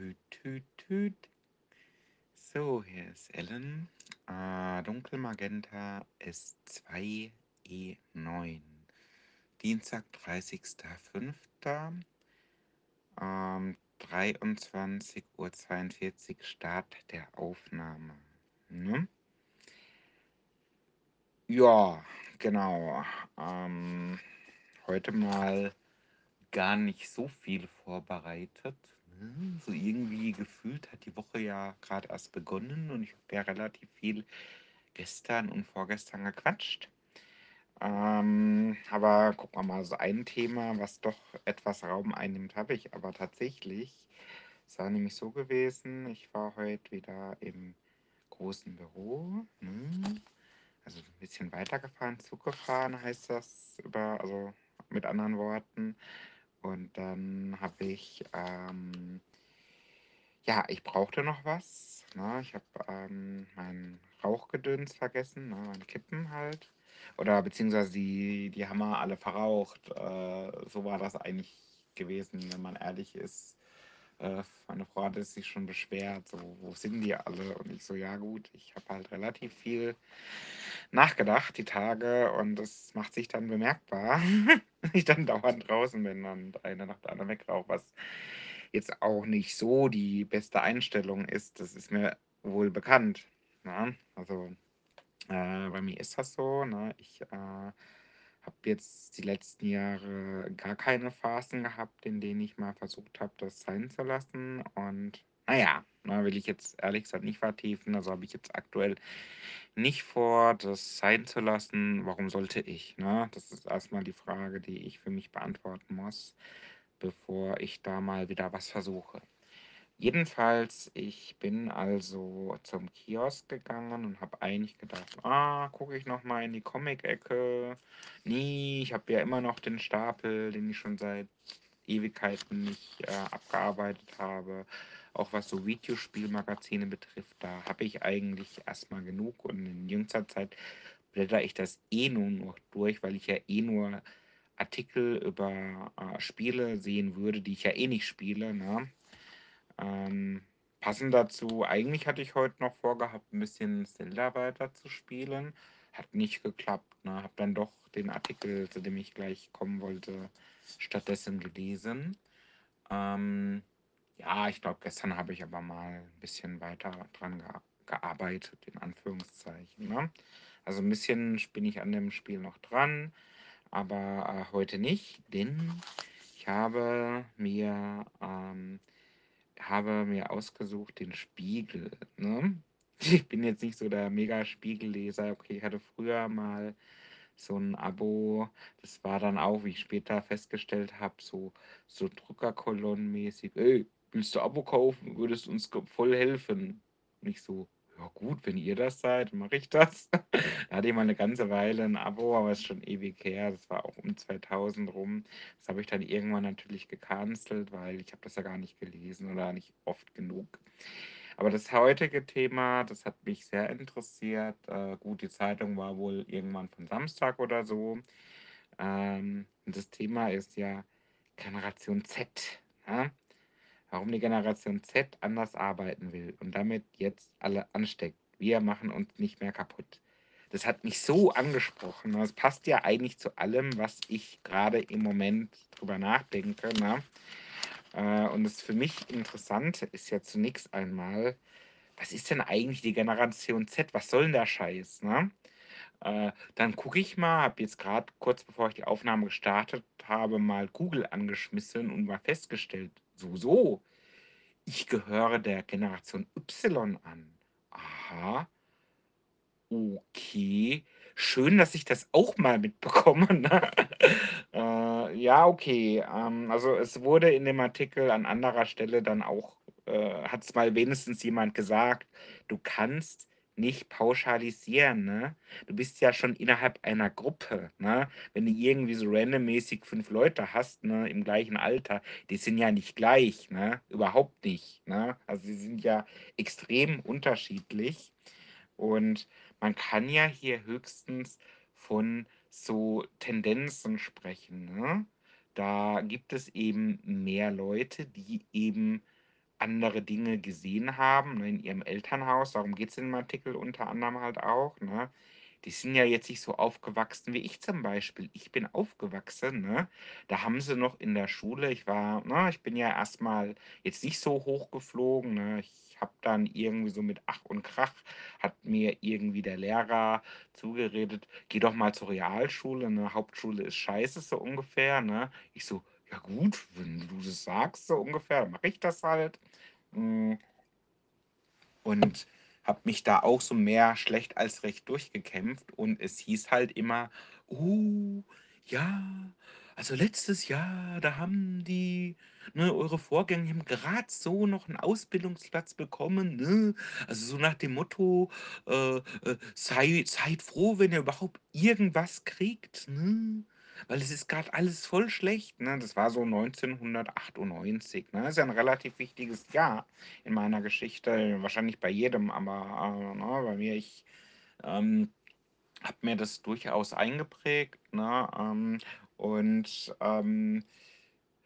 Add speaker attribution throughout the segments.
Speaker 1: Tüt, tüt, tüt. So, hier ist Ellen. Äh, Dunkelmagenta S2 E9. Dienstag, 30.05. Ähm, 23.42 Uhr Start der Aufnahme. Ne? Ja, genau. Ähm, heute mal gar nicht so viel vorbereitet. So irgendwie gefühlt hat die Woche ja gerade erst begonnen und ich habe ja relativ viel gestern und vorgestern gequatscht. Ähm, aber gucken wir mal, so ein Thema, was doch etwas Raum einnimmt, habe ich aber tatsächlich. Es war nämlich so gewesen, ich war heute wieder im großen Büro. Ne? Also ein bisschen weitergefahren, Zug gefahren heißt das, über, also mit anderen Worten. Und dann habe ich, ähm, ja, ich brauchte noch was. Ne? Ich habe ähm, mein Rauchgedöns vergessen, ne? meine Kippen halt. Oder beziehungsweise die, die haben wir alle verraucht. Äh, so war das eigentlich gewesen, wenn man ehrlich ist. Äh, meine Frau hatte sich schon beschwert, so, wo sind die alle? Und ich so, ja gut, ich habe halt relativ viel nachgedacht die Tage und das macht sich dann bemerkbar, wenn ich dann dauernd draußen bin und eine nach der anderen wegrauche, was jetzt auch nicht so die beste Einstellung ist. Das ist mir wohl bekannt. Ne? Also äh, bei mir ist das so. Ne? Ich äh, habe jetzt die letzten Jahre gar keine Phasen gehabt, in denen ich mal versucht habe, das sein zu lassen. Und naja, ne, will ich jetzt ehrlich gesagt nicht vertiefen. Also habe ich jetzt aktuell nicht vor, das sein zu lassen. Warum sollte ich? Ne? Das ist erstmal die Frage, die ich für mich beantworten muss, bevor ich da mal wieder was versuche. Jedenfalls, ich bin also zum Kiosk gegangen und habe eigentlich gedacht, ah, gucke ich noch mal in die Comic-Ecke. Nee, ich habe ja immer noch den Stapel, den ich schon seit Ewigkeiten nicht äh, abgearbeitet habe. Auch was so Videospielmagazine betrifft, da habe ich eigentlich erstmal genug und in jüngster Zeit blätter ich das eh nur noch durch, weil ich ja eh nur Artikel über äh, Spiele sehen würde, die ich ja eh nicht spiele. Ne? Ähm, passend dazu, eigentlich hatte ich heute noch vorgehabt, ein bisschen Zelda weiter zu spielen. Hat nicht geklappt. Ne? Habe dann doch den Artikel, zu dem ich gleich kommen wollte, stattdessen gelesen. Ähm, ja, ich glaube, gestern habe ich aber mal ein bisschen weiter dran ge gearbeitet, in Anführungszeichen. Ne? Also ein bisschen bin ich an dem Spiel noch dran, aber äh, heute nicht, denn ich habe mir ähm, habe mir ausgesucht den Spiegel. Ne? Ich bin jetzt nicht so der Mega-Spiegelleser. Okay, ich hatte früher mal so ein Abo. Das war dann auch, wie ich später festgestellt habe, so, so Druckerkolonnenmäßig. Ey, willst du Abo kaufen? Würdest uns voll helfen. Nicht so, ja gut, wenn ihr das seid, mache ich das. da hatte ich mal eine ganze Weile ein Abo, aber es ist schon ewig her. Das war auch um 2000 rum. Das habe ich dann irgendwann natürlich gecancelt, weil ich habe das ja gar nicht gelesen oder nicht oft genug. Aber das heutige Thema, das hat mich sehr interessiert. Äh, gut, die Zeitung war wohl irgendwann von Samstag oder so. Ähm, und das Thema ist ja Generation Z. Ne? Warum die Generation Z anders arbeiten will und damit jetzt alle ansteckt. Wir machen uns nicht mehr kaputt. Das hat mich so angesprochen. Das passt ja eigentlich zu allem, was ich gerade im Moment drüber nachdenke. Ne? Äh, und das für mich Interessante ist ja zunächst einmal, was ist denn eigentlich die Generation Z? Was soll denn der Scheiß? Ne? Äh, dann gucke ich mal, habe jetzt gerade kurz bevor ich die Aufnahme gestartet habe, mal Google angeschmissen und mal festgestellt, so, so, ich gehöre der Generation Y an. Aha, okay. Schön, dass ich das auch mal mitbekomme. Ne? äh, ja, okay. Ähm, also es wurde in dem Artikel an anderer Stelle dann auch, äh, hat es mal wenigstens jemand gesagt, du kannst nicht pauschalisieren, ne? Du bist ja schon innerhalb einer Gruppe, ne? Wenn du irgendwie so randommäßig fünf Leute hast, ne, im gleichen Alter, die sind ja nicht gleich, ne? Überhaupt nicht, ne? Also sie sind ja extrem unterschiedlich und man kann ja hier höchstens von so Tendenzen sprechen. Ne? Da gibt es eben mehr Leute, die eben andere Dinge gesehen haben, ne, in ihrem Elternhaus. Darum geht's in dem Artikel unter anderem halt auch, ne? Die sind ja jetzt nicht so aufgewachsen wie ich zum Beispiel. Ich bin aufgewachsen, ne? Da haben sie noch in der Schule ich war ne, ich bin ja erst mal jetzt nicht so hoch geflogen, ne? Ich habe dann irgendwie so mit Ach und Krach hat mir irgendwie der Lehrer zugeredet: „Geh doch mal zur Realschule, ne? Hauptschule ist scheiße“, so ungefähr, ne? Ich so: „Ja gut, wenn du das sagst, so ungefähr, dann mache ich das halt.“ Hm. Und habe mich da auch so mehr schlecht als recht durchgekämpft und es hieß halt immer: „Oh, ja, also letztes Jahr, da haben die ne, eure Vorgänger haben grad so noch 'n Ausbildungsplatz bekommen, ne?“ Also so nach dem Motto, äh, äh: „Sei seid froh, wenn ihr überhaupt irgendwas kriegt, ne? Weil es ist grad alles voll schlecht“, ne? Das war so 1998, ne? Ist ja 'n relativ wichtiges Jahr in meiner Geschichte, wahrscheinlich bei jedem, aber, äh, ne, bei mir ich, ähm, habe mir das durchaus eingeprägt, ne? Ähm, und, ähm,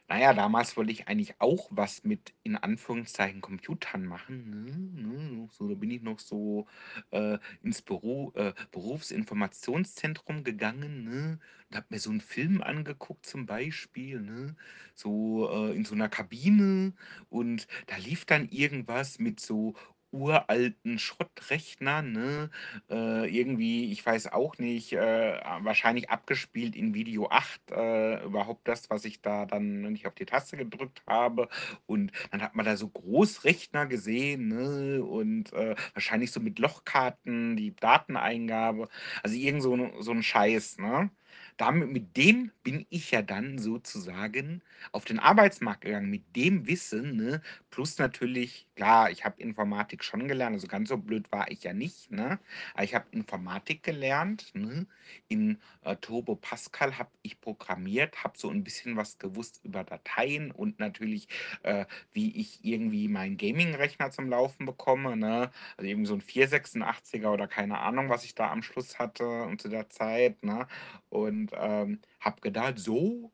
Speaker 1: na ja, damals wollte ich eigentlich auch was mit, in Anführungszeichen, Computern machen, ne, ne? So, da bin ich noch so, äh, ins Büro äh, Berufsinformationszentrum gegangen, ne, und habe mir so 'n Film angeguckt zum Beispiel, ne, so, äh, in so 'ner Kabine und da lief dann irgendwas mit so uralten Schrottrechnern, ne? Äh, irgendwie, ich weiß auch nicht, äh, wahrscheinlich abgespielt in Video 8, äh, überhaupt das, was ich da dann, ich auf die Taste gedrückt habe. Und dann hat man da so Großrechner gesehen, ne, und, äh, wahrscheinlich so mit Lochkarten, die Dateneingabe, also irgend so so 'n Scheiß, ne? Damit mit dem bin ich ja dann sozusagen auf den Arbeitsmarkt gegangen, mit dem Wissen, ne? Plus natürlich klar, ich habe Informatik schon gelernt, also ganz so blöd war ich ja nicht, ne? Aber ich habe Informatik gelernt, ne? In, äh, Turbo Pascal habe ich programmiert, habe so 'n bisschen was gewusst über Dateien und natürlich, äh, wie ich irgendwie meinen Gamingrechner zum Laufen bekomme, ne? Also irgendwie so 'n 486er oder keine Ahnung, was ich da am Schluss hatte und zu der Zeit, ne? Und, ähm, habe gedacht: „So,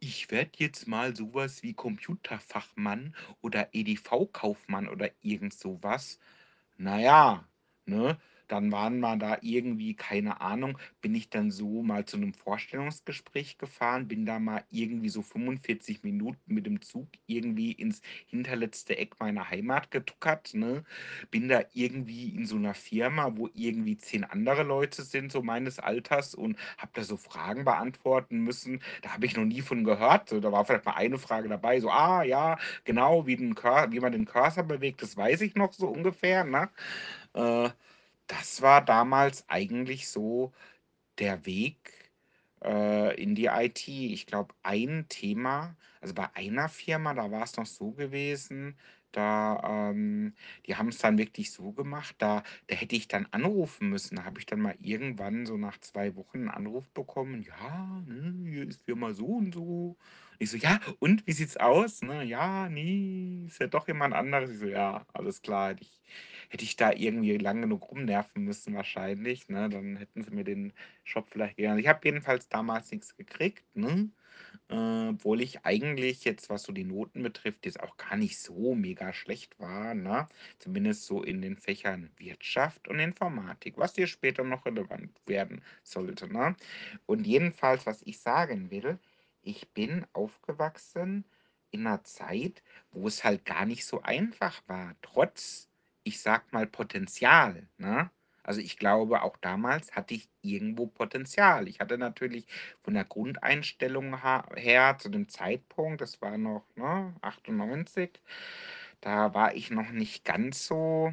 Speaker 1: ich werde jetzt mal so was wie Computerfachmann oder EDV-Kaufmann oder irgend so was.“ Na ja, ne, dann waren wir da irgendwie keine Ahnung, bin ich dann so mal zu 'nem Vorstellungsgespräch gefahren, bin da mal irgendwie so 45 Minuten mit dem Zug irgendwie ins hinterletzte Eck meiner Heimat getuckert, ne? Bin da irgendwie in so 'ner Firma, wo irgendwie 10 andere Leute sind, so meines Alters und habe da so Fragen beantworten müssen. Da habe ich noch nie von gehört. So, da war vielleicht mal eine Frage dabei, so: „Ah ja, genau, wie 'n Cur wie man den Cursor bewegt, das weiß ich noch so ungefähr“, ne? Äh, das war damals eigentlich so der Weg, äh, in die IT. Ich glaube, ein Thema also bei einer Firma, da war's noch so gewesen, da, ähm die haben's dann wirklich so gemacht, da da hätte ich dann anrufen müssen. Da habe ich dann mal irgendwann so nach 2 Wochen 'n Anruf bekommen: „Ja, ne, hier ist Firma so und so.“ Ich so: „Ja, und wie sieht's aus?“, ne? „Ja, ne, ist ja doch jemand anderes.“ Ich so: „Ja, alles klar.“ Hätte ich hätte ich da irgendwie lang genug rumnerven müssen wahrscheinlich, ne, dann hätten sie mir den Job vielleicht ich habe jedenfalls damals nix gekriegt, ne, äh, obwohl ich eigentlich jetzt, was so die Noten betrifft, jetzt auch gar nicht so mega schlecht war, ne? Zumindest so in den Fächern Wirtschaft und Informatik, was dir später noch relevant werden sollte, ne? Und jedenfalls, was ich sagen will, ich bin aufgewachsen in 'ner Zeit, wo es halt gar nicht so einfach war, trotz, ich sage mal, Potenzial, ne? Also, ich glaube, auch damals hatte ich irgendwo Potenzial. Ich hatte natürlich von der Grundeinstellung her zu dem Zeitpunkt, das war noch, ne, 98, da war ich noch nicht ganz so,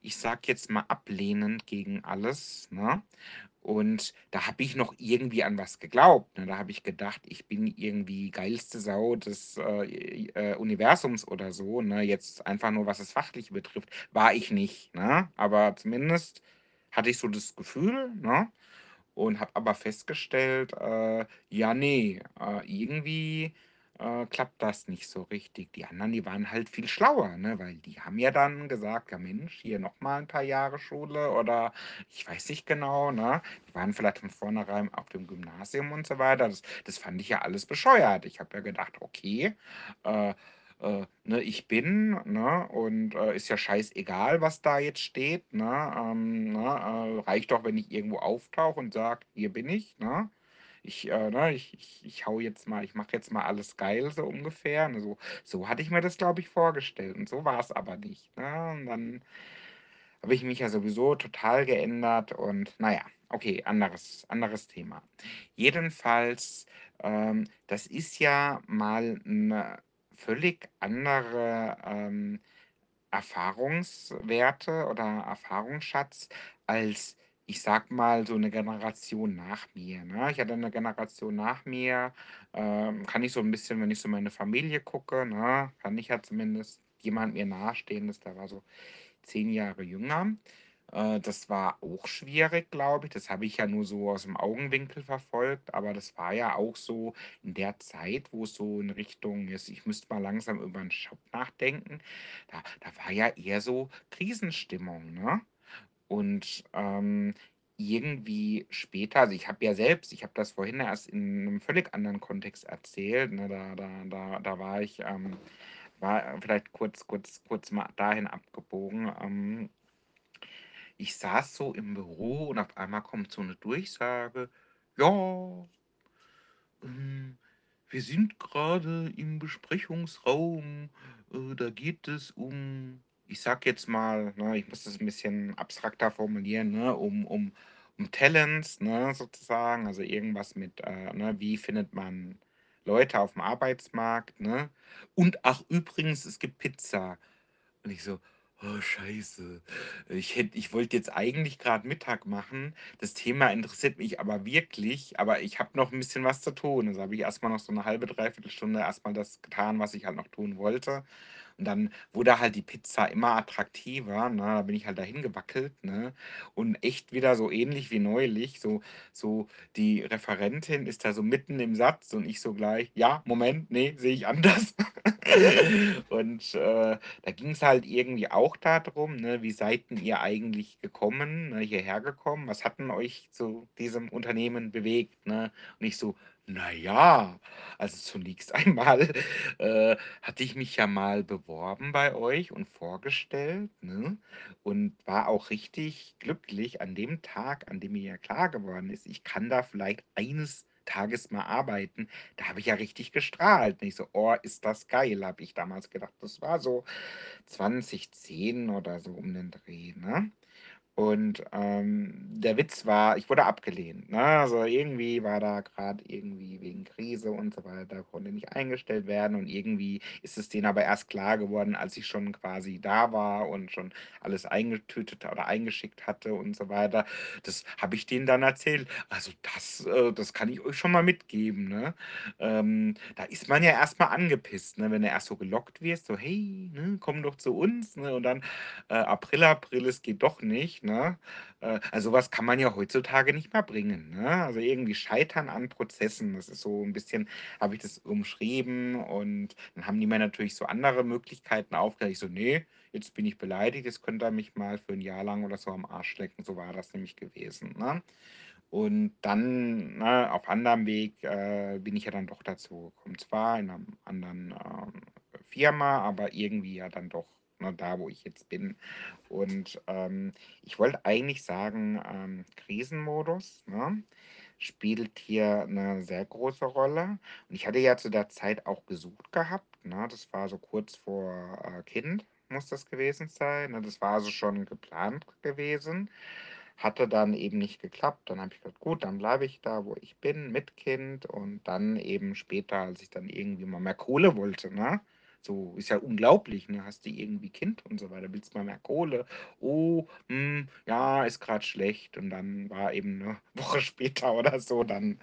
Speaker 1: ich sage jetzt mal, ablehnend gegen alles, ne? Und da habe ich noch irgendwie an was geglaubt, ne? Da habe ich gedacht, ich bin irgendwie geilste Sau des, äh, äh, Universums oder so, ne? Jetzt einfach nur, was das Fachliche betrifft, war ich nicht, ne? Aber zumindest hatte ich so das Gefühl, ne, und habe aber festgestellt, äh, ja, ne, äh, irgendwie, äh, klappt das nicht so richtig. Die anderen, die waren halt viel schlauer, ne, weil die haben ja dann gesagt: „Ja Mensch, hier noch mal 'n paar Jahre Schule“ oder ich weiß nicht genau, ne? Die waren vielleicht von vornherein auf dem Gymnasium und so weiter. Das das fand ich ja alles bescheuert. Ich habe ja gedacht: „Okay, äh, äh, ne, ich bin, ne, und äh, ist ja scheißegal, was da jetzt steht, ne, ähm, ne, äh, reicht doch, wenn ich irgendwo auftauche und sage, hier bin ich, ne. Ich, äh, ne, ich, ich, ich hau jetzt mal, ich mache jetzt mal alles geil, so ungefähr. Ne, so, so hatte ich mir das, glaube ich, vorgestellt. Und so war es aber nicht. Ne? Und dann habe ich mich ja sowieso total geändert und naja, okay, anderes, anderes Thema. Jedenfalls, ähm, das ist ja mal eine völlig andere ähm, Erfahrungswerte oder Erfahrungsschatz als, ich sag mal, so eine Generation nach mir. Ne? Ich hatte eine Generation nach mir, ähm, kann ich so ein bisschen, wenn ich so meine Familie gucke, ne, kann ich ja zumindest jemand mir nahestehendes, der war so zehn Jahre jünger. Äh, das war auch schwierig, glaube ich. Das habe ich ja nur so aus dem Augenwinkel verfolgt, aber das war ja auch so in der Zeit, wo es so in Richtung ist, ich müsste mal langsam über einen Shop nachdenken. Da, da war ja eher so Krisenstimmung, ne? Und ähm, irgendwie später, also ich habe ja selbst, ich habe das vorhin erst in einem völlig anderen Kontext erzählt, ne? Da, da, da, da war ich, ähm, war vielleicht kurz, kurz, kurz mal dahin abgebogen. Ähm, ich saß so im Büro und auf einmal kommt so eine Durchsage: „Ja, ähm, wir sind gerade im Besprechungsraum. Äh, da geht es um“ ich sag jetzt mal, ne, ich muss das ein bisschen abstrakter formulieren, ne, um um um Talents, ne, sozusagen. Also, irgendwas mit, äh, ne, wie findet man Leute auf dem Arbeitsmarkt, ne? Und ach übrigens, es gibt Pizza. Und ich so: „Oh, scheiße. Ich hätte ich wollte jetzt eigentlich gerade Mittag machen. Das Thema interessiert mich aber wirklich, aber ich habe noch ein bisschen was zu tun.“ Also, habe ich erst mal noch so eine halbe, dreiviertel Stunde erst mal das getan, was ich halt noch tun wollte. Und dann wurde halt die Pizza immer attraktiver, ne? Da bin ich halt dahin gewackelt, ne? Und echt wieder so ähnlich wie neulich, so so die Referentin ist da so mitten im Satz und ich so gleich: „Ja, Moment, ne, sehe ich anders.“ Und, äh, da ging es halt irgendwie auch darum, ne, wie seid 'n ihr eigentlich gekommen, ne, hierher gekommen? Was hat 'n euch zu diesem Unternehmen bewegt, ne? Und ich so: „Na ja, also zunächst einmal, äh, hatte ich mich ja mal beworben bei euch und vorgestellt, ne, und war auch richtig glücklich an dem Tag, an dem mir ja klar geworden ist, ich kann da vielleicht eines Tages mal arbeiten. Da habe ich ja richtig gestrahlt. Und ich so: „Oh, ist das geil“, habe ich damals gedacht. Das war so 2010 oder so um den Dreh, ne? Und, ähm, der Witz war, ich wurde abgelehnt, ne? Also, irgendwie war da gerade irgendwie wegen Krise und so weiter konnte nicht eingestellt werden und irgendwie ist es denen aber erst klar geworden, als ich schon quasi da war und schon alles eingetütet oder eingeschickt hatte und so weiter. Das habe ich denen dann erzählt. Also, das äh, das kann ich euch schon mal mitgeben, ne? Ähm, da ist man ja erst mal angepisst, ne, wenn du erst so gelockt wirst, so: „Hey, ne, komm doch zu uns“, ne? Und dann äh, April, April, es geht doch nicht, ne? Äh, also so was kann man ja heutzutage nicht mehr bringen, ne? Also irgendwie Scheitern an Prozessen, das ist so ein bisschen habe ich das umschrieben und dann haben die mir natürlich so andere Möglichkeiten aufgezeigt. Ich so: „Ne, jetzt bin ich beleidigt, jetzt könnt ihr mich mal für ein Jahr lang oder so am Arsch lecken.“ So war das nämlich gewesen, ne? Und dann, ne, auf anderem Weg, äh, bin ich ja dann doch dazu gekommen. Zwar in einer anderen, ähm, Firma, aber irgendwie ja dann doch, ne, da, wo ich jetzt bin. Und, ähm, ich wollte eigentlich sagen, ähm, Krisenmodus, ne, spielt hier eine sehr große Rolle. Und ich hatte ja zu der Zeit auch gesucht gehabt, ne? Das war so kurz vor, äh, Kind muss das gewesen sein, ne? Das war also schon geplant gewesen. Hatte dann eben nicht geklappt. Dann habe ich gesagt: „Gut, dann bleibe ich da, wo ich bin, mit Kind.“ Und dann eben später, als ich dann irgendwie mal mehr Kohle wollte, ne? So, ist ja unglaublich, ne? Hast du irgendwie Kind und so weiter, willst mal mehr Kohle. „Oh, hm, ja, ist gerade schlecht.“ Und dann war eben 'ne Woche später oder so dann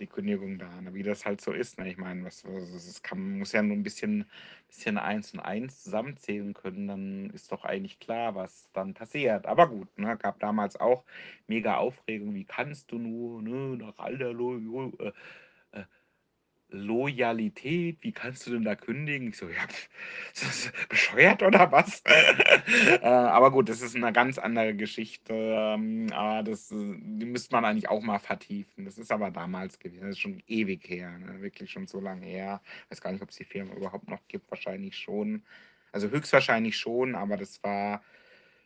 Speaker 1: die Kündigung da, ne? Wie das halt so ist, ne? Ich meine, was was es kann muss ja nur ein bisschen bisschen eins und eins zusammenzählen können, dann ist doch eigentlich klar, was dann passiert. Aber gut, ne, gab damals auch mega Aufregung: „Wie kannst du nur, ne, nach äh, äh, Loyalität, wie kannst du denn da kündigen? Ich so: „Ja, ist das bescheuert oder was?“ Äh, aber gut, das ist 'ne ganz andere Geschichte, ähm, aber das, äh die müsste man eigentlich auch mal vertiefen. Das ist aber damals gewesen, das ist schon ewig her, ne, wirklich schon so lange her. Weiß gar nicht, ob's die Firma überhaupt noch gibt, wahrscheinlich schon. Also, höchstwahrscheinlich schon, aber das war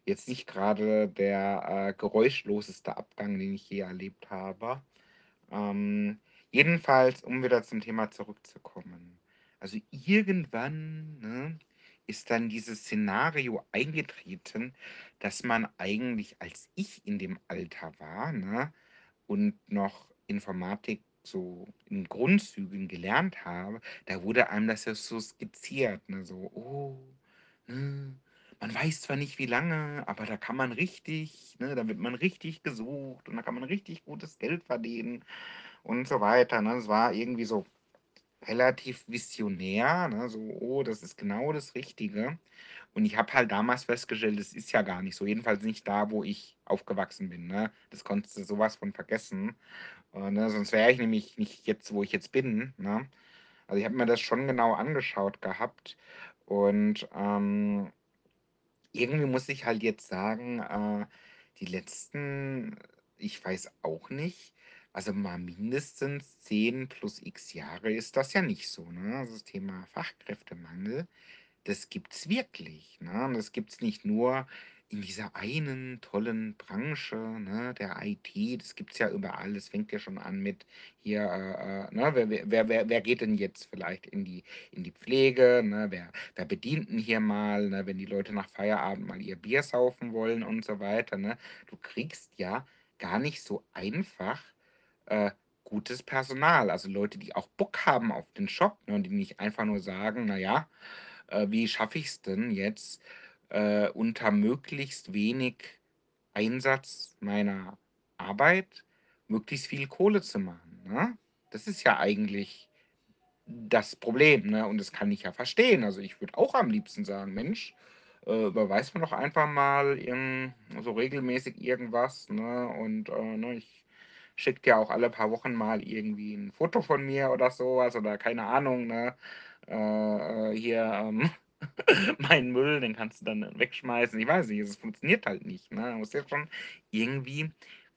Speaker 1: jetzt nicht grade der, äh, geräuschloseste Abgang, den ich je erlebt habe. Ähm, jedenfalls, um wieder zum Thema zurückzukommen. Also, irgendwann, ne, ist dann dieses Szenario eingetreten, dass man eigentlich, als ich in dem Alter war, ne, und noch Informatik so in Grundzügen gelernt habe, da wurde einem das ja so skizziert, ne, so: „Oh, ne, man weiß zwar nicht wie lange, aber da kann man richtig ne, da wird man richtig gesucht und da kann man richtig gutes Geld verdienen“ und so weiter, ne? Das war irgendwie so relativ visionär, ne, so: „Oh, das ist genau das Richtige.“ Und ich habe halt damals festgestellt, das ist ja gar nicht so, jedenfalls nicht da, wo ich aufgewachsen bin, ne? Das konntest du so was von vergessen, äh, ne, sonst wäre ich nämlich nicht jetzt, wo ich jetzt bin, ne? Also, ich habe mir das schon genau angeschaut gehabt und, ähm irgendwie muss ich halt jetzt sagen, äh, die letzten ich weiß auch nicht, also mal mindestens 10 plus X Jahre ist das ja nicht so, ne? Also, das Thema Fachkräftemangel, das gibt's wirklich, ne? Und das gibt's nicht nur in dieser einen tollen Branche, ne, der IT, das gibt's ja überall. Das fängt ja schon an mit hier, äh, äh, ne, wer wer wer wer wer geht denn jetzt vielleicht in die in die Pflege, ne? Wer wer bedient 'n hier mal, ne, wenn die Leute nach Feierabend mal ihr Bier saufen wollen und so weiter, ne? Du kriegst ja gar nicht so einfach, äh, gutes Personal, also Leute, die auch Bock haben auf den Job, ne, und die nicht einfach nur sagen: „Na ja, äh, wie schaffe ich's denn jetzt, äh, unter möglichst wenig Einsatz meiner Arbeit möglichst viel Kohle zu machen“, ne? Das ist ja eigentlich das Problem, ne? Und das kann ich ja verstehen. Also, ich würde auch am liebsten sagen: „Mensch, äh, überweist mir doch einfach mal irgend so regelmäßig irgendwas, ne? Und, äh, ne, ich schicke dir auch alle paar Wochen mal irgendwie 'n Foto von mir oder so was oder keine Ahnung, ne? Äh, äh, hier, ähm, meinen Müll, den kannst du dann wegschmeißen.“ Ich weiß nicht, es funktioniert halt nicht, ne? Man muss ja schon irgendwie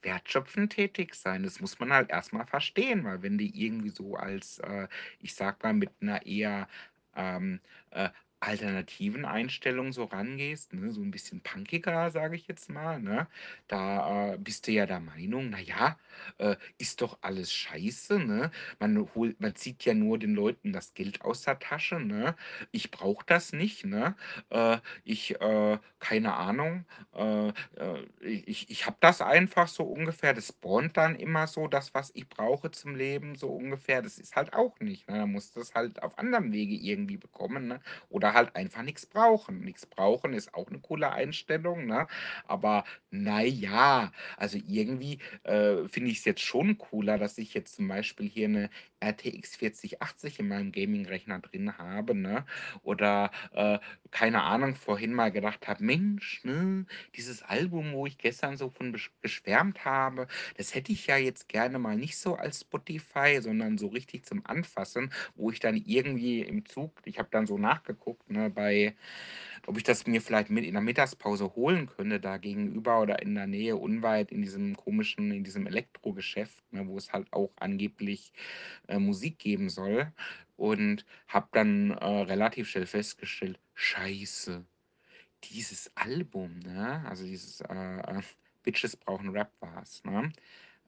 Speaker 1: wertschöpfend tätig sein. Das muss man halt erst mal verstehen, weil wenn du irgendwie so als, äh, ich sage mal, mit 'ner eher, ähm, äh, alternativen Einstellung so rangehst, ne, so 'n bisschen punkiger, sage ich jetzt mal, ne? Da, äh, bist du ja der Meinung: „Na ja, äh, ist doch alles scheiße, ne? Man holt man zieht ja nur den Leuten das Geld aus der Tasche, ne? Ich brauche das nicht, ne? Äh, ich, äh keine Ahnung, äh, äh, ich ich habe das einfach so ungefähr, das spawnt dann immer so das, was ich brauche zum Leben so ungefähr.“ Das ist halt auch nicht, ne? Man muss das halt auf anderem Wege irgendwie bekommen, ne? Oder halt einfach nix brauchen. Nix brauchen ist auch 'ne coole Einstellung, ne? Aber na ja, also irgendwie, äh, finde ich's jetzt schon cooler, dass ich jetzt zum Beispiel hier 'ne RTX 4080 in meinem Gaming-Rechner drin habe, ne? Oder, äh, keine Ahnung, vorhin mal gedacht habe: „Mensch, ne, dieses Album, wo ich gestern so von geschwärmt habe, das hätte ich ja jetzt gerne mal nicht so als Spotify, sondern so richtig zum Anfassen“, wo ich dann irgendwie im Zug ich habe dann so nachgeguckt, ne, bei ob ich das mir vielleicht mit in der Mittagspause holen könnte da gegenüber oder in der Nähe unweit in diesem komischen in diesem Elektrogeschäft, ne, wo es halt auch angeblich, äh, Musik geben soll. Und habe dann, äh, relativ schnell festgestellt: „Scheiße, dieses Album, ne, also dieses, äh, äh, Bitches brauchen Rap war's, ne?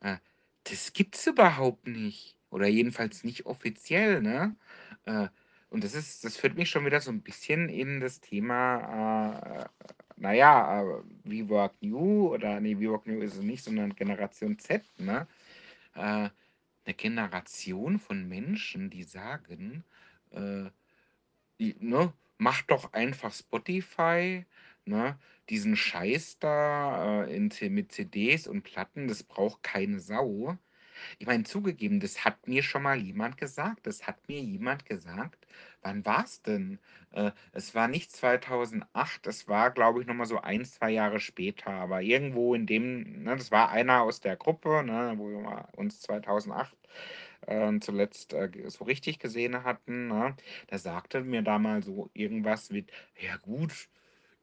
Speaker 1: Äh, das gibt's überhaupt nicht oder jedenfalls nicht offiziell, ne?“ Äh, und das ist das führt mich schon wieder so 'n bisschen in das Thema, äh, äh, na ja, äh, WeWork New oder ne, WeWork New ist es nicht, sondern Generation Z, ne? Äh, 'ne Generation von Menschen, die sagen, äh, i ne: „Mach doch einfach Spotify, ne? Diesen Scheiß da, äh, in mit CDs und Platten, das braucht keine Sau.“ Ich meine, zugegeben, das hat mir schon mal jemand gesagt. Das hat mir jemand gesagt wann war's denn? Äh, es war nicht 2008, das war, glaube ich, noch mal so 1, 2 Jahre später, aber irgendwo in dem ne, das war einer aus der Gruppe, ne, wo wir mal uns 2008 äh, zuletzt äh, so richtig gesehen hatten, ne? Da sagte mir da mal so irgendwas mit, ja gut,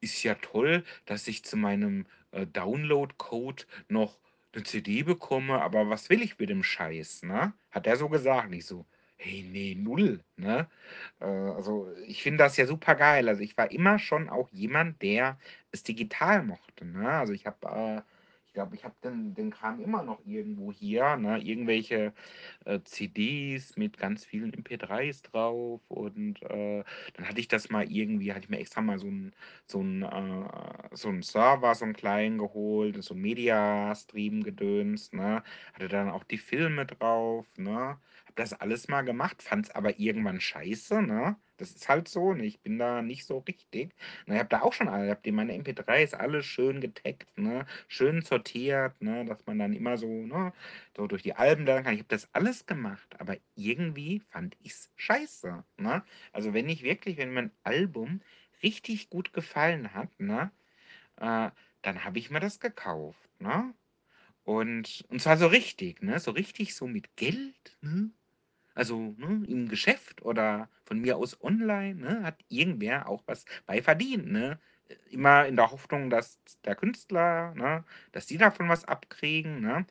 Speaker 1: ist ja toll, dass ich zu meinem äh, Download-Code noch eine CD bekomme, aber was will ich mit dem Scheiß, ne? Hat er so gesagt. Und ich so, hey, nee, null, ne? Äh, also ich finde das ja super geil. Also ich war immer schon auch jemand, der es digital mochte, ne? Also ich habe, äh, glaube, ich habe den, den Kram immer noch irgendwo hier, ne? Irgendwelche äh, CDs mit ganz vielen MP3s drauf und äh, dann hatte ich das mal irgendwie, hatte ich mir extra mal so einen so äh, so Server, so einen kleinen geholt, so ein Media-Stream-Gedöns, ne? Hatte dann auch die Filme drauf, ne? Hab das alles mal gemacht, fand's aber irgendwann scheiße, ne? Das ist halt so, ne? Ich bin da nicht so richtig. Na, ich habe da auch schon alle, ich habe meine MP3s alle schön getaggt, ne? Schön sortiert, ne? Dass man dann immer so, ne? So durch die Alben lernen kann. Ich habe das alles gemacht, aber irgendwie fand ich's scheiße, ne? Also wenn ich wirklich, wenn mir ein Album richtig gut gefallen hat, ne? Äh, dann habe ich mir das gekauft, ne? Und, und zwar so richtig, ne? So richtig so mit Geld, ne? Also, ne, im Geschäft oder von mir aus online, ne, hat irgendwer auch was bei verdient, ne? Immer in der Hoffnung, dass der Künstler, ne, dass die davon was abkriegen, ne?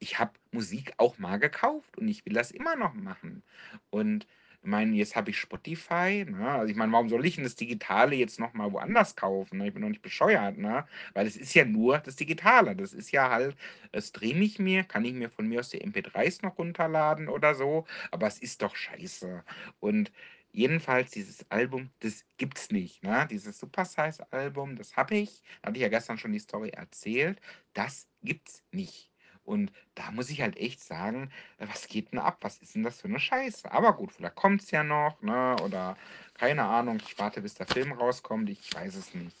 Speaker 1: Ich habe Musik auch mal gekauft und ich will das immer noch machen. Und ich meine, jetzt habe ich Spotify, ne? Also ich meine, warum soll ich denn das Digitale jetzt noch mal woanders kaufen? Ne? Ich bin doch nicht bescheuert, ne? Weil es ist ja nur das Digitale. Das ist ja halt, das streame ich mir, kann ich mir von mir aus die MP3s noch runterladen oder so aber es ist doch scheiße. Und jedenfalls dieses Album, das gibt's nicht, ne? Dieses Super Size Album, das habe ich, hatte ich ja gestern schon die Story erzählt, das gibt's nicht. Und da muss ich halt echt sagen, was geht denn ab? Was ist denn das für eine Scheiße? Aber gut, vielleicht kommt's ja noch, ne? Oder keine Ahnung, ich warte, bis der Film rauskommt, ich weiß es nicht.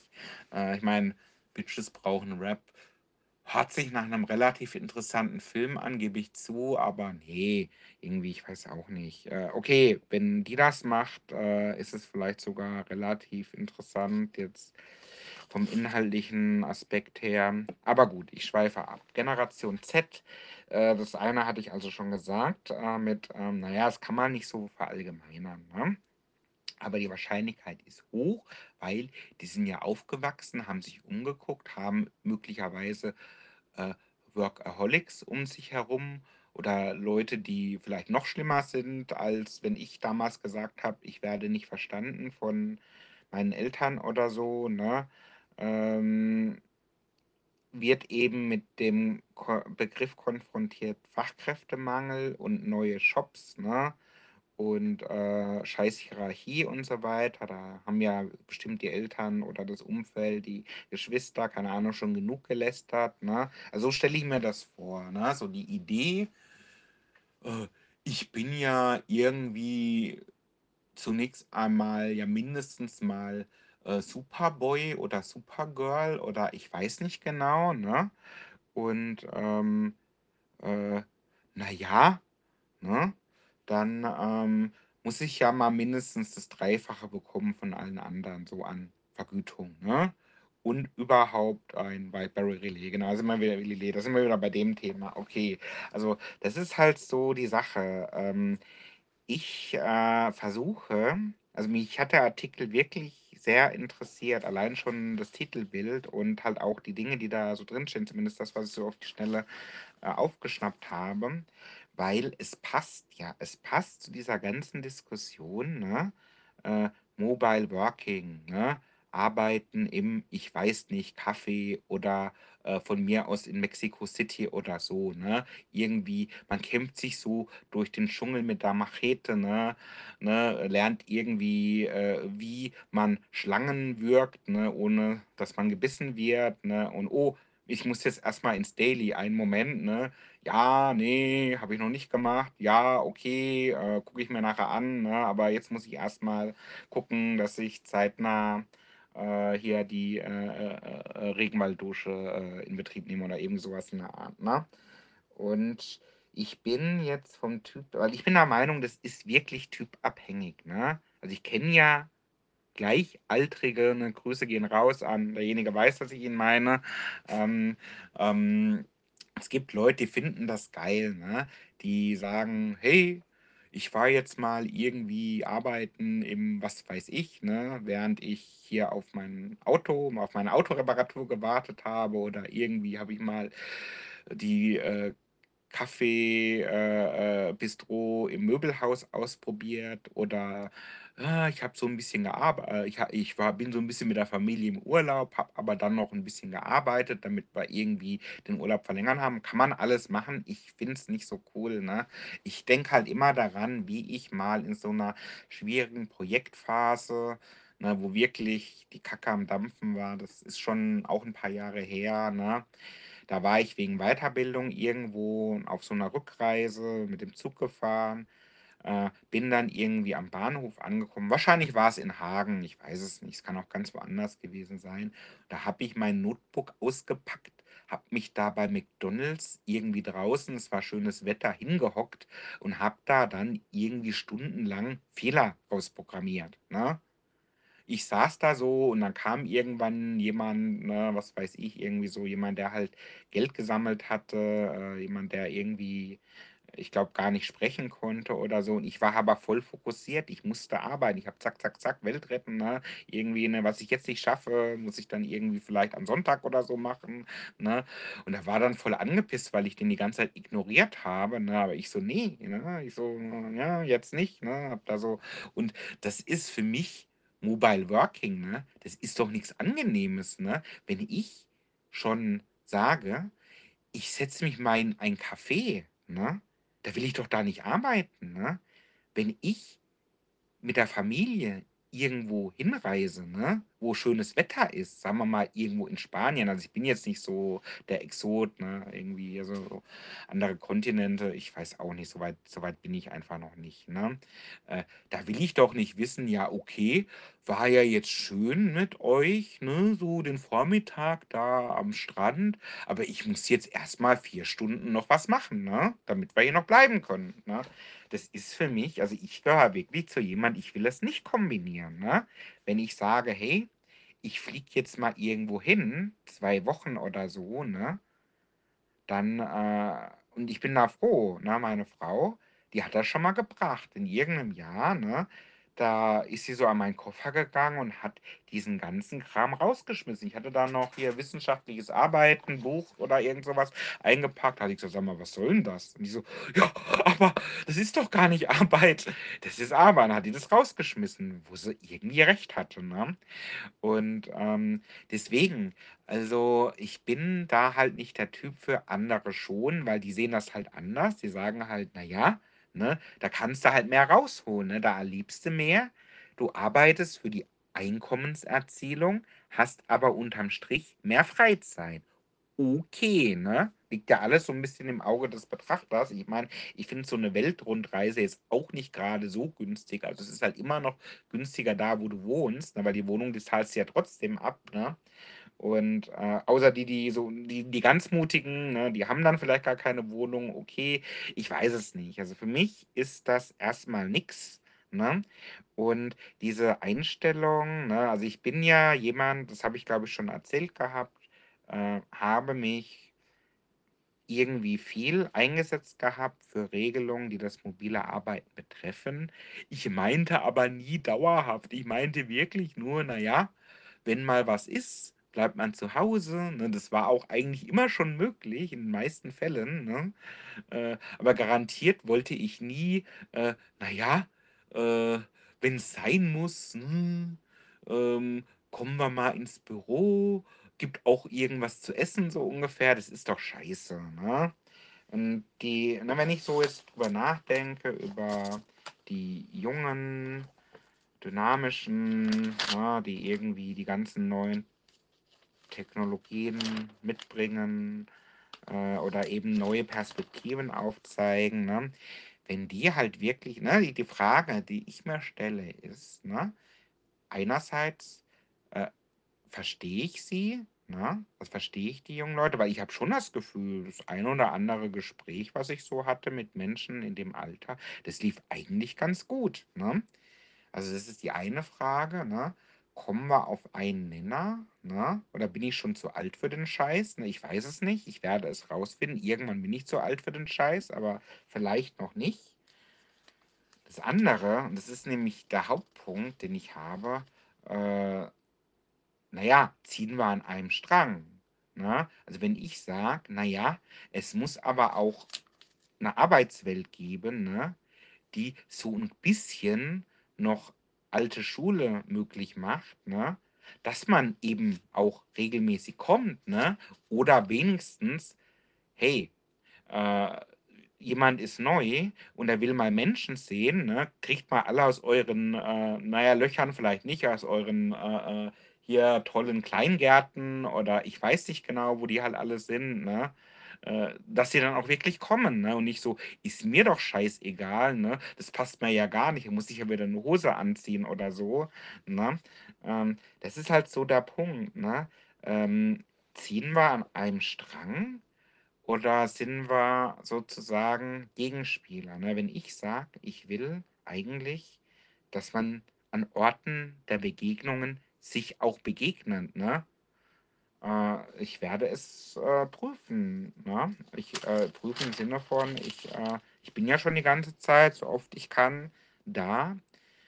Speaker 1: Äh, ich meine, Bitches brauchen Rap. Hört sich nach einem relativ interessanten Film an, gebe ich zu, aber nee, irgendwie, ich weiß auch nicht. Äh, okay, wenn die das macht, äh, ist es vielleicht sogar relativ interessant jetzt vom inhaltlichen Aspekt her. Aber gut, ich schweife ab. Generation Z, äh, das eine hatte ich also schon gesagt, äh, mit, ähm, naja, das kann man nicht so verallgemeinern, ne? Aber die Wahrscheinlichkeit ist hoch, weil die sind ja aufgewachsen, haben sich umgeguckt, haben möglicherweise äh, Workaholics um sich herum oder Leute, die vielleicht noch schlimmer sind, als wenn ich damals gesagt habe, ich werde nicht verstanden von meinen Eltern oder so, ne? Ähm, wird eben mit dem Ko Begriff konfrontiert Fachkräftemangel und neue Shops, ne? Und äh, scheiß Hierarchie und so weiter. Da haben ja bestimmt die Eltern oder das Umfeld, die Geschwister, keine Ahnung, schon genug gelästert. Ne? Also so stelle ich mir das vor. Ne? So die Idee, äh, ich bin ja irgendwie zunächst einmal ja mindestens mal äh, Superboy oder Supergirl oder ich weiß nicht genau. Ne? Und ähm, äh, naja, ne? Dann ähm, muss ich ja mal mindestens das Dreifache bekommen von allen anderen, so an Vergütung, ne? Und überhaupt ein Wildberry Relais, genau, da sind wir wieder Relais, da sind wir wieder bei dem Thema. Okay, also das ist halt so die Sache. Ähm, ich äh, versuche, also mich hat der Artikel wirklich sehr interessiert, allein schon das Titelbild und halt auch die Dinge, die da so drinstehen, zumindest das, was ich so auf die Schnelle äh, aufgeschnappt habe, weil es passt ja, es passt zu dieser ganzen Diskussion, ne? Äh, Mobile Working, ne? Arbeiten im, ich weiß nicht, Café oder äh, von mir aus in Mexico City oder so, ne? Irgendwie, man kämpft sich so durch den Dschungel mit der Machete, ne? ne? Lernt irgendwie, äh, wie man Schlangen wirkt, ne? Ohne dass man gebissen wird, ne? Und oh, ich muss jetzt erstmal ins Daily, einen Moment, ne? Ja, nee, habe ich noch nicht gemacht. Ja, okay, äh, gucke ich mir nachher an, ne? Aber jetzt muss ich erstmal gucken, dass ich zeitnah hier die äh, äh, äh, Regenwalddusche äh, in Betrieb nehme oder irgend sowas in der Art, ne? Und ich bin jetzt vom Typ, weil ich bin der Meinung, das ist wirklich typabhängig, ne? Also ich kenne ja Gleichaltrige, ne, Grüße gehen raus an derjenige weiß, dass ich ihn meine. Ähm, ähm, Es gibt Leute, die finden das geil, ne? Die sagen: „Hey, ich war jetzt mal irgendwie arbeiten im was weiß ich, ne, während ich hier auf mein Auto auf meine Autoreparatur gewartet habe oder irgendwie habe ich mal die, äh, Kaffee äh, äh, Bistro im Möbelhaus ausprobiert oder, ah, ich habe so ein bisschen gearb äh, ich ich war bin so ein bisschen mit der Familie im Urlaub, habe aber dann noch ein bisschen gearbeitet, damit wir irgendwie den Urlaub verlängern haben. Kann man alles machen. Ich finde es nicht so cool, ne? Ich denke halt immer daran, wie ich mal in so einer schwierigen Projektphase, ne, wo wirklich die Kacke am Dampfen war das ist schon auch ein paar Jahre her, ne? Da war ich wegen Weiterbildung irgendwo auf so einer Rückreise mit dem Zug gefahren, äh, bin dann irgendwie am Bahnhof angekommen. Wahrscheinlich war es in Hagen, ich weiß es nicht. Es kann auch ganz woanders gewesen sein. Da habe ich mein Notebook ausgepackt, habe mich da bei McDonald's irgendwie draußen, es war schönes Wetter, hingehockt und habe da dann irgendwie stundenlang Fehler rausprogrammiert, ne? Ich saß da so und dann kam irgendwann jemand, ne, was weiß ich, irgendwie so jemand, der halt Geld gesammelt hatte, äh, jemand, der irgendwie, ich glaube, gar nicht sprechen konnte oder so. Und ich war aber voll fokussiert. Ich musste arbeiten. Ich habe zack, zack, zack, Welt retten, ne? Irgendwie, ne, was ich jetzt nicht schaffe, muss ich dann irgendwie vielleicht am Sonntag oder so machen, ne? Und er war dann voll angepisst, weil ich den die ganze Zeit ignoriert habe, ne? Aber ich so, nee, ne? Ich so, ja, jetzt nicht, ne? Hab da so, und das ist für mich Mobile Working, ne? Das ist doch nichts Angenehmes, ne? Wenn ich schon sage, ich setze mich mal in ein Café, ne? Da will ich doch da nicht arbeiten, ne? Wenn ich mit der Familie irgendwo hinreise, ne, wo schönes Wetter ist, sagen wir mal irgendwo in Spanien. Also ich bin jetzt nicht so der Exot, ne, irgendwie also so andere Kontinente, ich weiß auch nicht, so weit, so weit bin ich einfach noch nicht, ne. Äh, da will ich doch nicht wissen, ja, okay, war ja jetzt schön mit euch, ne, so den Vormittag da am Strand, aber ich muss jetzt erstmal vier Stunden noch was machen, ne, damit wir hier noch bleiben können, ne. Das ist für mich also, ich gehöre wirklich zu jemand, ich will das nicht kombinieren, ne? Wenn ich sage: „Hey, ich fliege jetzt mal irgendwo hin, 2 Wochen oder so“, ne? Dann, äh und ich bin da froh, ne? Meine Frau, die hat das schon mal gebracht. In irgendeinem Jahr, ne, da ist sie so an meinen Koffer gegangen und hat diesen ganzen Kram rausgeschmissen. Ich hatte da noch hier wissenschaftliches Arbeiten, Buch oder irgend so was eingepackt. Da hatte ich gesagt: „Sag mal, was soll 'n das?“ Und die so: „Ja, aber das ist doch gar nicht Arbeit. Das ist Arbeit.“ Dann hat die das rausgeschmissen, wo sie irgendwie recht hatte, ne? Und, ähm, deswegen, also, ich bin da halt nicht der Typ für, andere schon, weil die sehen das halt anders. Die sagen halt: „Na ja, ne, da kannst du halt mehr rausholen, ne? Da erlebst du mehr. Du arbeitest für die Einkommenserzielung, hast aber unterm Strich mehr Freizeit.“ Okay, ne? Liegt ja alles so ein bisschen im Auge des Betrachters. Ich meine, ich finde so eine Weltrundreise jetzt auch nicht gerade so günstig. Also, es ist halt immer noch günstiger da, wo du wohnst, ne, weil die Wohnung, die zahlst du ja trotzdem ab, ne? Und, äh, außer die, die so die die ganz Mutigen, ne, die haben dann vielleicht gar keine Wohnung, okay, ich weiß es nicht. Also, für mich ist das erstmal nix, ne? Und diese Einstellung, ne also, ich bin ja jemand, das habe ich, glaube ich, schon erzählt gehabt, äh, habe mich irgendwie viel eingesetzt gehabt für Regelungen, die das mobile Arbeiten betreffen. Ich meinte aber nie dauerhaft. Ich meinte wirklich nur, na ja, wenn mal was ist, bleibt man zu Hause, ne? Das war auch eigentlich immer schon möglich in den meisten Fällen, ne? Äh, aber garantiert wollte ich nie, äh, na ja, äh, wenn's sein muss, ne, ähm, kommen wir mal ins Büro, gibt auch irgendwas zu essen so ungefähr. Das ist doch scheiße, ne? Und die ne, wenn ich so jetzt drüber nachdenke, über die jungen, dynamischen, ne, die irgendwie die ganzen neuen Technologien mitbringen, äh, oder eben neue Perspektiven aufzeigen, ne? Wenn die halt wirklich ne, die die Frage, die ich mir stelle, ist, ne, einerseits, äh, verstehe ich sie, ne? Also, verstehe ich die jungen Leute, weil ich habe schon das Gefühl, das eine oder andere Gespräch, was ich so hatte mit Menschen in dem Alter, das lief eigentlich ganz gut, ne? Also, das ist die eine Frage, ne? Kommen wir auf einen Nenner, ne? Oder bin ich schon zu alt für den Scheiß? Ne, ich weiß es nicht. Ich werde es rausfinden. Irgendwann bin ich zu alt für den Scheiß, aber vielleicht noch nicht. Das andere, und das ist nämlich der Hauptpunkt, den ich habe, äh, naja, ziehen wir an einem Strang. Ne? Also wenn ich sage, naja, es muss aber auch eine Arbeitswelt geben, ne, die so ein bisschen noch alte Schule möglich macht, ne, dass man eben auch regelmäßig kommt, ne, oder wenigstens, hey, äh, jemand ist neu und er will mal Menschen sehen, ne, kriegt mal alle aus euren, äh, naja, Löchern vielleicht nicht, aus euren äh, äh, hier tollen Kleingärten oder ich weiß nicht genau, wo die halt alle sind, ne, äh, dass sie dann auch wirklich kommen, ne, und nicht so, ist mir doch scheißegal, ne, das passt mir ja gar nicht, muss ich ja wieder eine Hose anziehen oder so, ne. Ähm, das ist halt so der Punkt, ne. Ähm, ziehen wir an einem Strang? Oder sind wir sozusagen Gegenspieler? Ne? Wenn ich sage, ich will eigentlich, dass man an Orten der Begegnungen sich auch begegnet, ne? Äh, ich werde es äh, prüfen. Ne? Ich äh, prüfe im Sinne von, ich, äh, ich bin ja schon die ganze Zeit, so oft ich kann, da.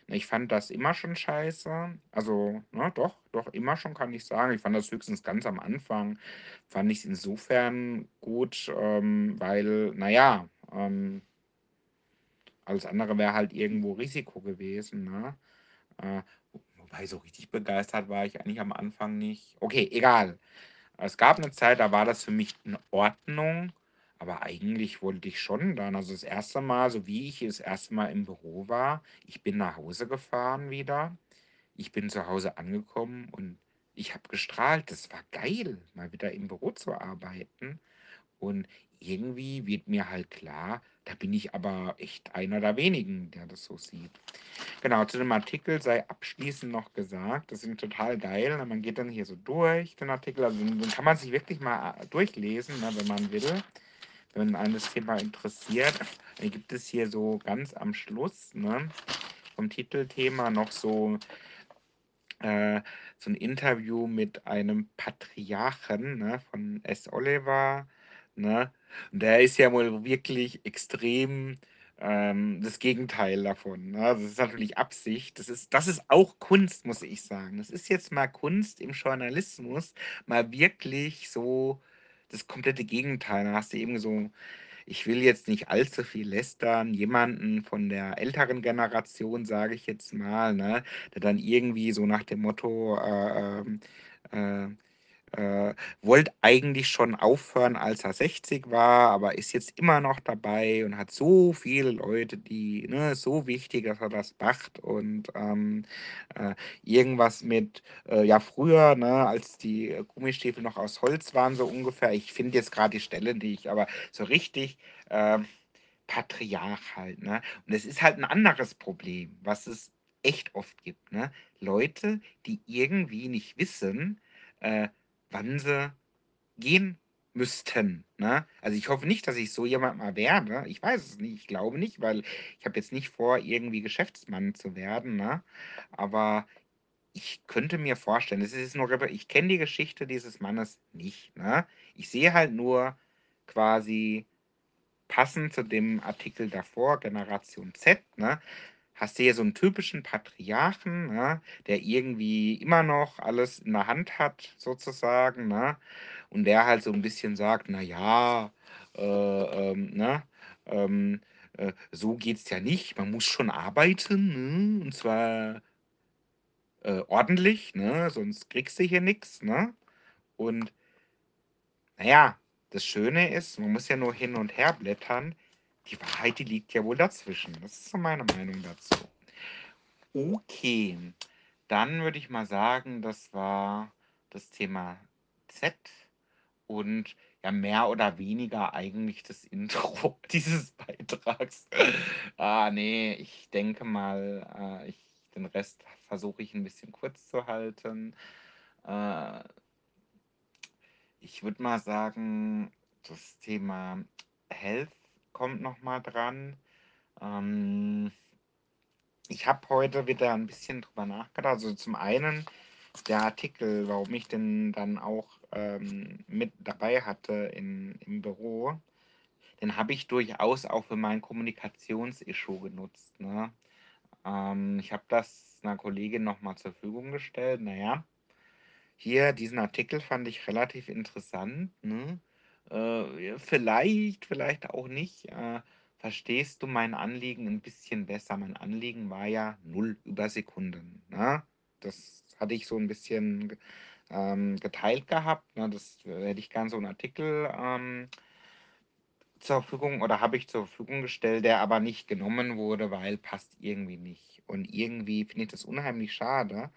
Speaker 1: Ich fand das immer schon scheiße. Also, ne, doch, doch, immer schon kann ich sagen. Ich fand das höchstens ganz am Anfang, fand ich es insofern gut, ähm, weil, naja, ähm, alles andere wäre halt irgendwo Risiko gewesen, ne? Äh, wobei so richtig begeistert war ich eigentlich am Anfang nicht. Okay, egal. Es gab eine Zeit, da war das für mich in Ordnung, aber eigentlich wollte ich schon dann also, das erste Mal, so wie ich das erste Mal im Büro war, ich bin nach Hause gefahren wieder. Ich bin zu Hause angekommen und ich habe gestrahlt. Das war geil, mal wieder im Büro zu arbeiten. Und irgendwie wird mir halt klar, da bin ich aber echt einer der wenigen, der das so sieht. Genau, zu dem Artikel sei abschließend noch gesagt, das ist total geil. ne, Man geht dann hier so durch den Artikel, also den kann man sich wirklich mal äh, durchlesen, ne, wenn man will, wenn einen das Thema interessiert. Dann gibt es hier so ganz am Schluss ne, vom Titelthema noch so äh, so ein Interview mit einem Patriarchen ne, von S. Oliver. Ne? Und der ist ja wohl wirklich extrem ähm, das Gegenteil davon. Ne? Das ist natürlich Absicht. Das ist, das ist auch Kunst, muss ich sagen. Das ist jetzt mal Kunst im Journalismus, mal wirklich so das komplette Gegenteil. Da hast du eben so ich will jetzt nicht allzu viel lästern, jemanden von der älteren Generation, sage ich jetzt mal, ne, der dann irgendwie so nach dem Motto, äh, ähm, äh, äh, wollte eigentlich schon aufhören, als er 60 war, aber ist jetzt immer noch dabei und hat so viele Leute, die, ne, so wichtig, dass er das macht und ähm, äh, irgendwas mit, äh, ja, früher, ne, als die Gummistiefel noch aus Holz waren, so ungefähr. Ich finde jetzt gerade die Stelle nicht, aber so richtig. Äh, Patriarch halt, ne? Und es ist halt ein anderes Problem, was es echt oft gibt, ne? Leute, die irgendwie nicht wissen, äh, wann sie gehen müssten. Ne? Also ich hoffe nicht, dass ich so jemand mal werde. Ich weiß es nicht. Ich glaube nicht, weil ich habe jetzt nicht vor, irgendwie Geschäftsmann zu werden. Ne? Aber ich könnte mir vorstellen, es ist nur, ich kenne die Geschichte dieses Mannes nicht. Ne? Ich sehe halt nur quasi passend zu dem Artikel davor, Generation Z, ne? Hast du hier so einen typischen Patriarchen, ne, der irgendwie immer noch alles in der Hand hat, sozusagen, ne? Und der halt so ein bisschen sagt, na ja, äh, ähm, ne, ähm, äh, so geht's ja nicht. Man muss schon arbeiten, ne? Und zwar äh, ordentlich, ne? Sonst kriegst du hier nichts, ne? Und naja, das Schöne ist, man muss ja nur hin und her blättern. Die Wahrheit, die liegt ja wohl dazwischen. Das ist so meine Meinung dazu. Okay, dann würde ich mal sagen, das war das Thema Z und ja mehr oder weniger eigentlich das Intro dieses Beitrags. ah, nee, ich denke mal, äh, ich, den Rest versuche ich ein bisschen kurz zu halten. Äh, ich würde mal sagen, das Thema Health kommt noch mal dran. Ähm, ich habe heute wieder ein bisschen drüber nachgedacht. Also zum einen der Artikel, warum ich den dann auch ähm, mit dabei hatte in, im Büro, den habe ich durchaus auch für mein Kommunikationsissue genutzt. Ne? Ähm, ich habe das einer Kollegin nochmal zur Verfügung gestellt. Naja, hier diesen Artikel fand ich relativ interessant. Ne? Äh, vielleicht, vielleicht auch nicht. Äh, verstehst du mein Anliegen ein bisschen besser? Mein Anliegen war ja null über Sekunden. Ne? Das hatte ich so ein bisschen ähm, geteilt gehabt. Ne? Das hätte ich gern so einen Artikel ähm, zur Verfügung oder habe ich zur Verfügung gestellt, der aber nicht genommen wurde, weil passt irgendwie nicht. Und irgendwie finde ich das unheimlich schade,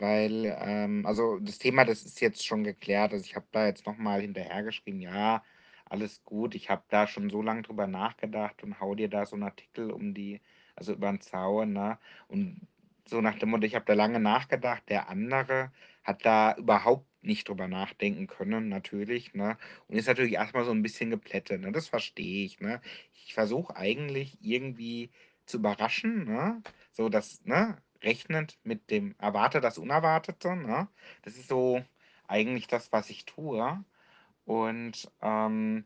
Speaker 1: weil, ähm, also das Thema, das ist jetzt schon geklärt. Also ich habe da jetzt nochmal hinterhergeschrieben, ja, alles gut. Ich habe da schon so lange drüber nachgedacht und hau dir da so einen Artikel um die, also über den Zaun, ne? Und so nach dem Motto, ich habe da lange nachgedacht, der andere hat da überhaupt nicht drüber nachdenken können, natürlich, ne? Und ist natürlich erstmal so ein bisschen geplättet, ne? Das verstehe ich, ne? Ich versuche eigentlich irgendwie zu überraschen, ne? So dass, ne? Rechnend mit dem Erwarte das Unerwartete, ne? Das ist so eigentlich das, was ich tue. Und ähm,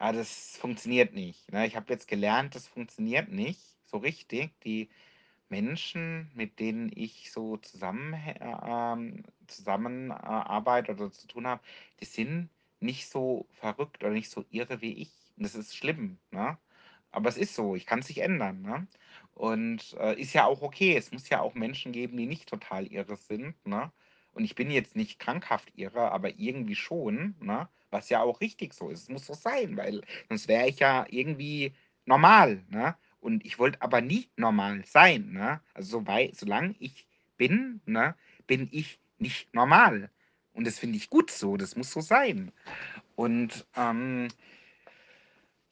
Speaker 1: ja, das funktioniert nicht. Ne? Ich habe jetzt gelernt, das funktioniert nicht so richtig. Die Menschen, mit denen ich so zusammen, ähm, zusammenarbeite oder zu tun habe, die sind nicht so verrückt oder nicht so irre wie ich. Und das ist schlimm, ne? Aber es ist so, ich kann es nicht ändern, ne? Und äh, ist ja auch okay. Es muss ja auch Menschen geben, die nicht total irre sind, ne? Und ich bin jetzt nicht krankhaft irre, aber irgendwie schon, ne? Was ja auch richtig so ist. Es muss so sein, weil sonst wäre ich ja irgendwie normal, ne? Und ich wollte aber nie normal sein, ne? Also so solange ich bin, ne, bin ich nicht normal. Und das finde ich gut so, das muss so sein. Und ähm,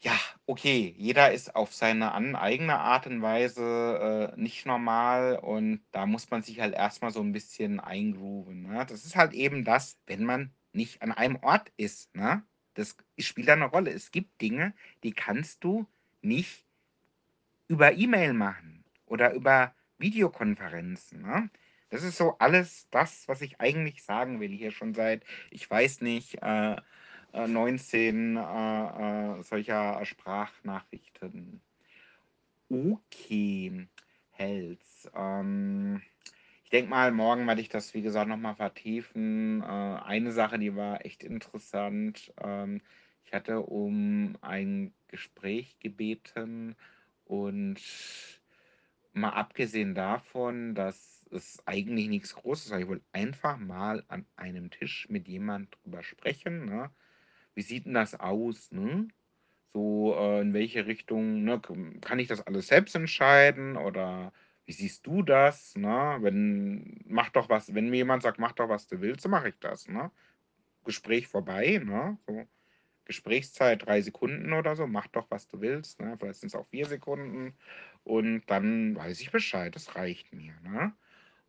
Speaker 1: ja, okay, jeder ist auf seine an eigene Art und Weise äh, nicht normal und da muss man sich halt erstmal so ein bisschen eingrooven. Ne? Das ist halt eben das, wenn man nicht an einem Ort ist. Ne? Das spielt eine Rolle. Es gibt Dinge, die kannst du nicht über E-Mail machen oder über Videokonferenzen. Ne? Das ist so alles das, was ich eigentlich sagen will hier schon seit, ich weiß nicht, äh, 19 äh, äh, solcher Sprachnachrichten. Okay, Hells. Ähm, ich denke mal, morgen werde ich das, wie gesagt, nochmal vertiefen. Äh, eine Sache, die war echt interessant. Ähm, ich hatte um ein Gespräch gebeten und mal abgesehen davon, dass es eigentlich nichts Großes war, ich wollte einfach mal an einem Tisch mit jemand drüber sprechen. Ne? Wie sieht denn das aus? Ne? So, äh, in welche Richtung, ne? Kann ich das alles selbst entscheiden oder wie siehst du das? Ne? Wenn, mach doch was, wenn mir jemand sagt, mach doch, was du willst, so mache ich das. Ne? Gespräch vorbei, ne? So, Gesprächszeit drei Sekunden oder so, mach doch, was du willst, ne? Vielleicht sind es auch vier Sekunden und dann weiß ich Bescheid, das reicht mir, ne?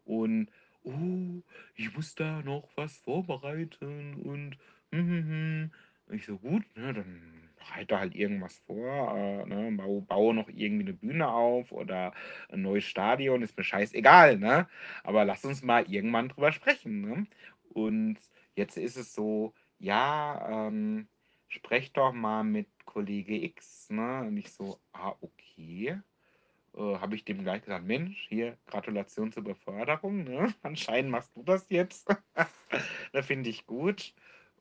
Speaker 1: Und, oh, ich muss da noch was vorbereiten und, hm, hm. Ich so, gut, ne, dann bereite halt irgendwas vor, äh, ne, baue, baue noch irgendwie eine Bühne auf oder ein neues Stadion, ist mir scheißegal, ne? Aber lass uns mal irgendwann drüber sprechen, ne? Und jetzt ist es so, ja, ähm, sprech doch mal mit Kollege X, ne? Und ich so, ah, okay. Äh, habe ich dem gleich gesagt, Mensch, hier, Gratulation zur Beförderung, ne? Anscheinend machst du das jetzt. da finde ich gut.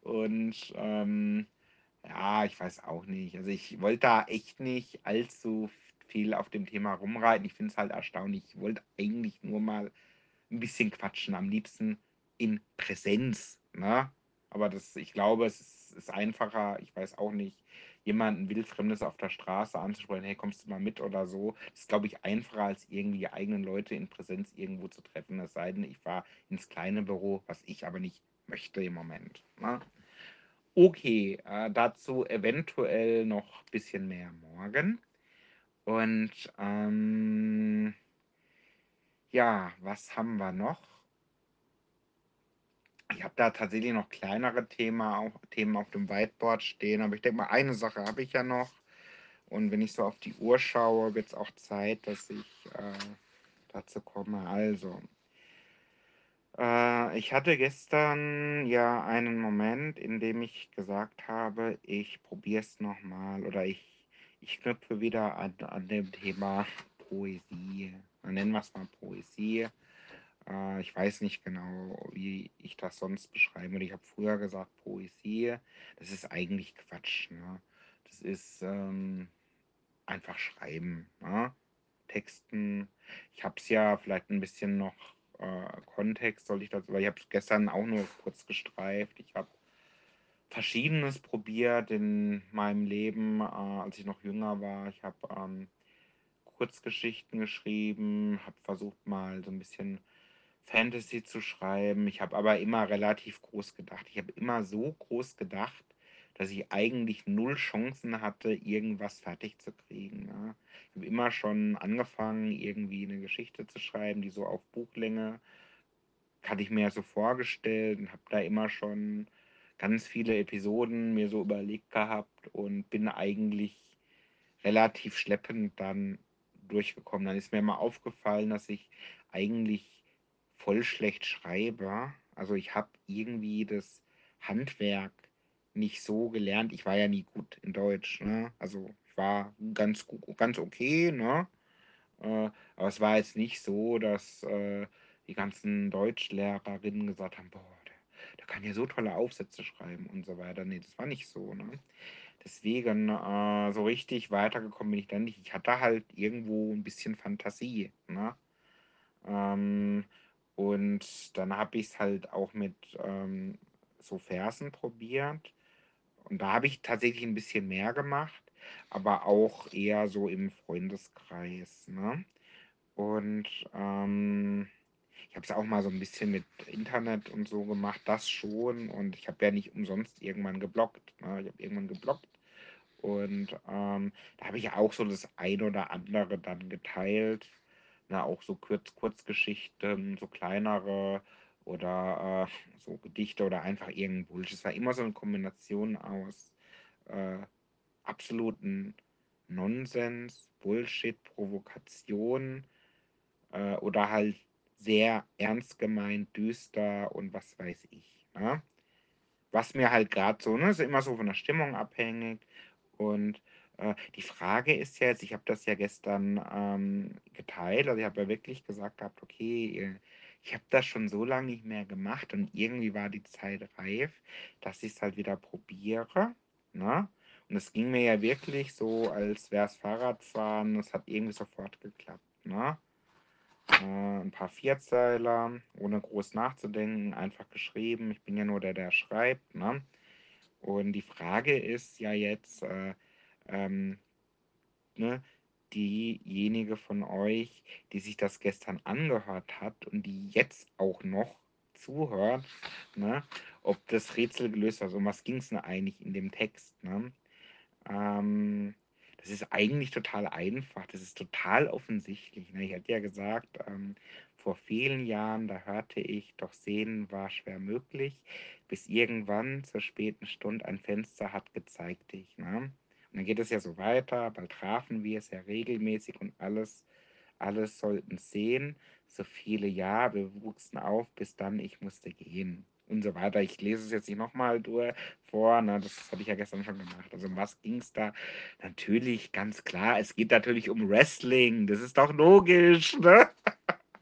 Speaker 1: Und ähm, ja, ich weiß auch nicht. Also ich wollte da echt nicht allzu viel auf dem Thema rumreiten. Ich finde es halt erstaunlich. Ich wollte eigentlich nur mal ein bisschen quatschen. Am liebsten in Präsenz. Ne? Aber das, ich glaube, es ist, ist einfacher, ich weiß auch nicht, jemanden Wildfremdes auf der Straße anzusprechen, hey, kommst du mal mit oder so. Das ist, glaube ich, einfacher, als irgendwie die eigenen Leute in Präsenz irgendwo zu treffen. Es sei denn, ich fahre ins kleine Büro, was ich aber nicht möchte im Moment. Ne? Okay, äh, dazu eventuell noch ein bisschen mehr morgen. Und ähm, ja, was haben wir noch? Ich habe da tatsächlich noch kleinere Themen, auch, Themen auf dem Whiteboard stehen, aber ich denke mal, eine Sache habe ich ja noch. Und wenn ich so auf die Uhr schaue, wird es auch Zeit, dass ich äh, dazu komme. Also, äh, ich hatte gestern ja einen Moment, in dem ich gesagt habe, ich probiere es nochmal oder ich, ich knüpfe wieder an, an dem Thema Poesie. Nennen wir es mal Poesie. Äh, ich weiß nicht genau, wie ich das sonst beschreiben würde. Ich habe früher gesagt Poesie. Das ist eigentlich Quatsch. Ne? Das ist ähm, einfach schreiben. Ne? Texten. Ich habe es ja vielleicht ein bisschen noch äh, Kontext, soll ich dazu, weil ich habe es gestern auch nur kurz gestreift. Ich habe Verschiedenes probiert in meinem Leben, äh, als ich noch jünger war. Ich habe ähm, Kurzgeschichten geschrieben, habe versucht mal so ein bisschen Fantasy zu schreiben. Ich habe aber immer relativ groß gedacht. Ich habe immer so groß gedacht, dass ich eigentlich null Chancen hatte, irgendwas fertig zu kriegen. Ja. Ich habe immer schon angefangen, irgendwie eine Geschichte zu schreiben, die so auf Buchlänge hatte ich mir so vorgestellt und habe da immer schon ganz viele Episoden mir so überlegt gehabt und bin eigentlich relativ schleppend dann durchgekommen. Dann ist mir immer aufgefallen, dass ich eigentlich voll schlecht schreibe. Also ich habe irgendwie das Handwerk nicht so gelernt. Ich war ja nie gut in Deutsch. Ne? Also ich war ganz, ganz okay, ne? Äh, aber es war jetzt nicht so, dass äh, die ganzen Deutschlehrerinnen gesagt haben, boah, der, der, kann ja so tolle Aufsätze schreiben und so weiter. Nee, das war nicht so. Ne? Deswegen äh, so richtig weitergekommen bin ich dann nicht. Ich hatte halt irgendwo ein bisschen Fantasie. Ne? Ähm, und dann habe ich es halt auch mit ähm, so Versen probiert. Und da habe ich tatsächlich ein bisschen mehr gemacht, aber auch eher so im Freundeskreis. Ne? Und ähm, ich habe es auch mal so ein bisschen mit Internet und so gemacht, das schon. Und ich habe ja nicht umsonst irgendwann geblockt. Ne? Ich habe irgendwann geblockt. Und ähm, da habe ich auch so das ein oder andere dann geteilt. Ne? Auch so Kurz Kurzgeschichten, so kleinere oder äh, so Gedichte oder einfach irgendein Bullshit. Es war immer so eine Kombination aus äh, absoluten Nonsens, Bullshit, Provokation äh, oder halt sehr ernst gemeint, düster und was weiß ich. Ne? Was mir halt gerade so, ne, ist immer so von der Stimmung abhängig. Und äh, die Frage ist jetzt, ich habe das ja gestern ähm, geteilt, also ich habe ja wirklich gesagt gehabt, okay, ich habe das schon so lange nicht mehr gemacht und irgendwie war die Zeit reif, dass ich es halt wieder probiere. Ne? Und es ging mir ja wirklich so, als wäre es Fahrradfahren, es hat irgendwie sofort geklappt. Ne? Äh, ein paar Vierzeiler, ohne groß nachzudenken, einfach geschrieben. Ich bin ja nur der, der schreibt. Ne? Und die Frage ist ja jetzt, äh, ähm, ne, diejenige von euch, die sich das gestern angehört hat und die jetzt auch noch zuhört, ne, ob das Rätsel gelöst hat. Um was ging es denn eigentlich in dem Text? Ne? Ähm, das ist eigentlich total einfach, das ist total offensichtlich. Ne? Ich hatte ja gesagt, ähm, vor vielen Jahren, da hörte ich, doch sehen war schwer möglich, bis irgendwann zur späten Stunde ein Fenster hat gezeigt dich. Ne? Dann geht es ja so weiter, bald trafen wir es ja regelmäßig und alles, alles sollten sehen, so viele Jahre, wir wuchsen auf, bis dann ich musste gehen und so weiter. Ich lese es jetzt nicht nochmal vor, ne? das habe ich ja gestern schon gemacht. Also um was ging es da? Natürlich, ganz klar, es geht natürlich um Wrestling, das ist doch logisch. Ne?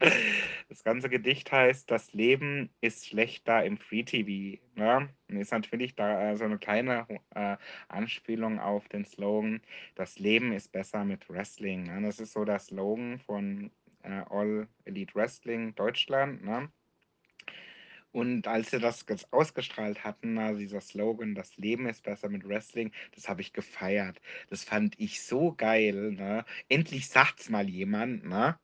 Speaker 1: Das ganze Gedicht heißt, das Leben ist schlechter im Free-TV. Ne? Und ist natürlich da äh, so eine kleine äh, Anspielung auf den Slogan, das Leben ist besser mit Wrestling. Ne? Das ist so der Slogan von äh, All Elite Wrestling Deutschland. Ne? Und als sie das ausgestrahlt hatten, also dieser Slogan, das Leben ist besser mit Wrestling, das habe ich gefeiert. Das fand ich so geil. Ne? Endlich sagt's mal jemand, ne?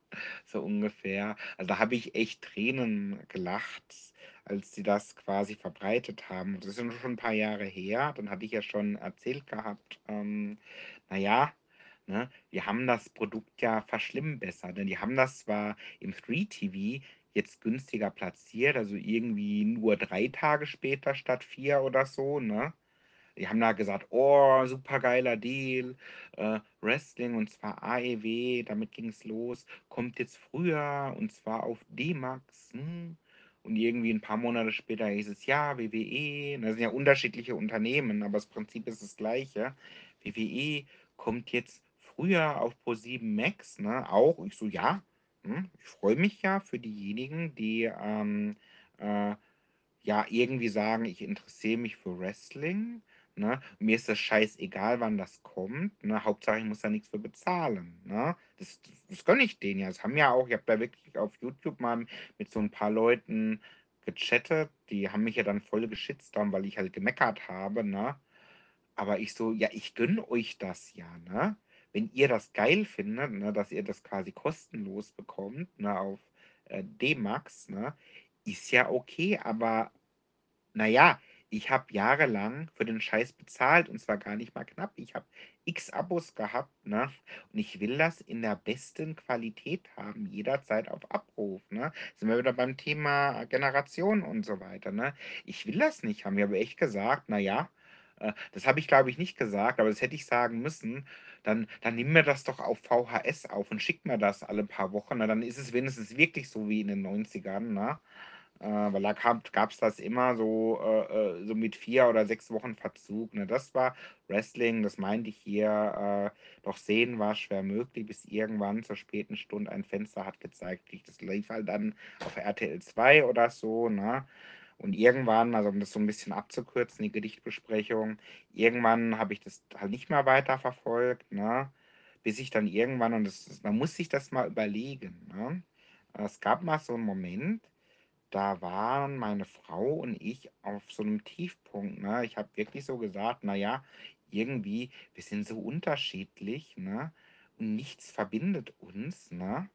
Speaker 1: so ungefähr. Also da habe ich echt Tränen gelacht, als sie das quasi verbreitet haben. Das ist schon ein paar Jahre her. Dann hatte ich ja schon erzählt gehabt, ähm, naja, ne, wir haben das Produkt ja verschlimmbessert. Denn die haben das zwar im Free TV jetzt günstiger platziert, also irgendwie nur drei Tage später statt vier oder so, ne? Die haben da gesagt, oh, super geiler Deal, äh, Wrestling und zwar AEW, damit ging es los, kommt jetzt früher und zwar auf D-Max. Hm. Und irgendwie ein paar Monate später hieß es, ja, WWE, das sind ja unterschiedliche Unternehmen, aber das Prinzip ist das gleiche. WWE kommt jetzt früher auf Pro7 Max, ne? Auch. Ich so, ja, hm, ich freue mich ja für diejenigen, die ähm, äh, ja irgendwie sagen, ich interessiere mich für Wrestling. Ne? Mir ist das scheißegal, wann das kommt. Ne? Hauptsache, ich muss da nichts für bezahlen. Ne? Das, das, das gönne ich denen ja. Das haben ja auch, ich habe da wirklich auf YouTube mal mit so ein paar Leuten gechattet. Die haben mich ja dann voll geschützt, weil ich halt gemeckert habe. Ne? Aber ich so, ja, ich gönne euch das ja. Ne? Wenn ihr das geil findet, ne, dass ihr das quasi kostenlos bekommt ne, auf äh, D-Max, ne, ist ja okay, aber naja, ich habe jahrelang für den Scheiß bezahlt und zwar gar nicht mal knapp. Ich habe x Abos gehabt, ne? Und ich will das in der besten Qualität haben, jederzeit auf Abruf, ne? Sind wir wieder beim Thema Generation und so weiter, ne? Ich will das nicht haben. Ich habe echt gesagt, naja, das habe ich glaube ich nicht gesagt, aber das hätte ich sagen müssen. Dann, dann nimm mir das doch auf VHS auf und schick mir das alle paar Wochen. Na, dann ist es wenigstens wirklich so wie in den 90ern, ne? Äh, weil da gab es das immer so, äh, äh, so mit vier oder sechs Wochen Verzug. Ne? Das war Wrestling, das meinte ich hier. Äh, doch sehen war schwer möglich, bis irgendwann zur späten Stunde ein Fenster hat gezeigt. Das lief halt dann auf RTL 2 oder so. Ne? Und irgendwann, also um das so ein bisschen abzukürzen, die Gedichtbesprechung, irgendwann habe ich das halt nicht mehr weiter verfolgt, ne? Bis ich dann irgendwann, und das, man muss sich das mal überlegen, ne? Es gab mal so einen Moment, da waren meine Frau und ich auf so einem Tiefpunkt, ne? Ich habe wirklich so gesagt: „Na irgendwie, wir sind so unterschiedlich, ne, und nichts verbindet uns“, ne?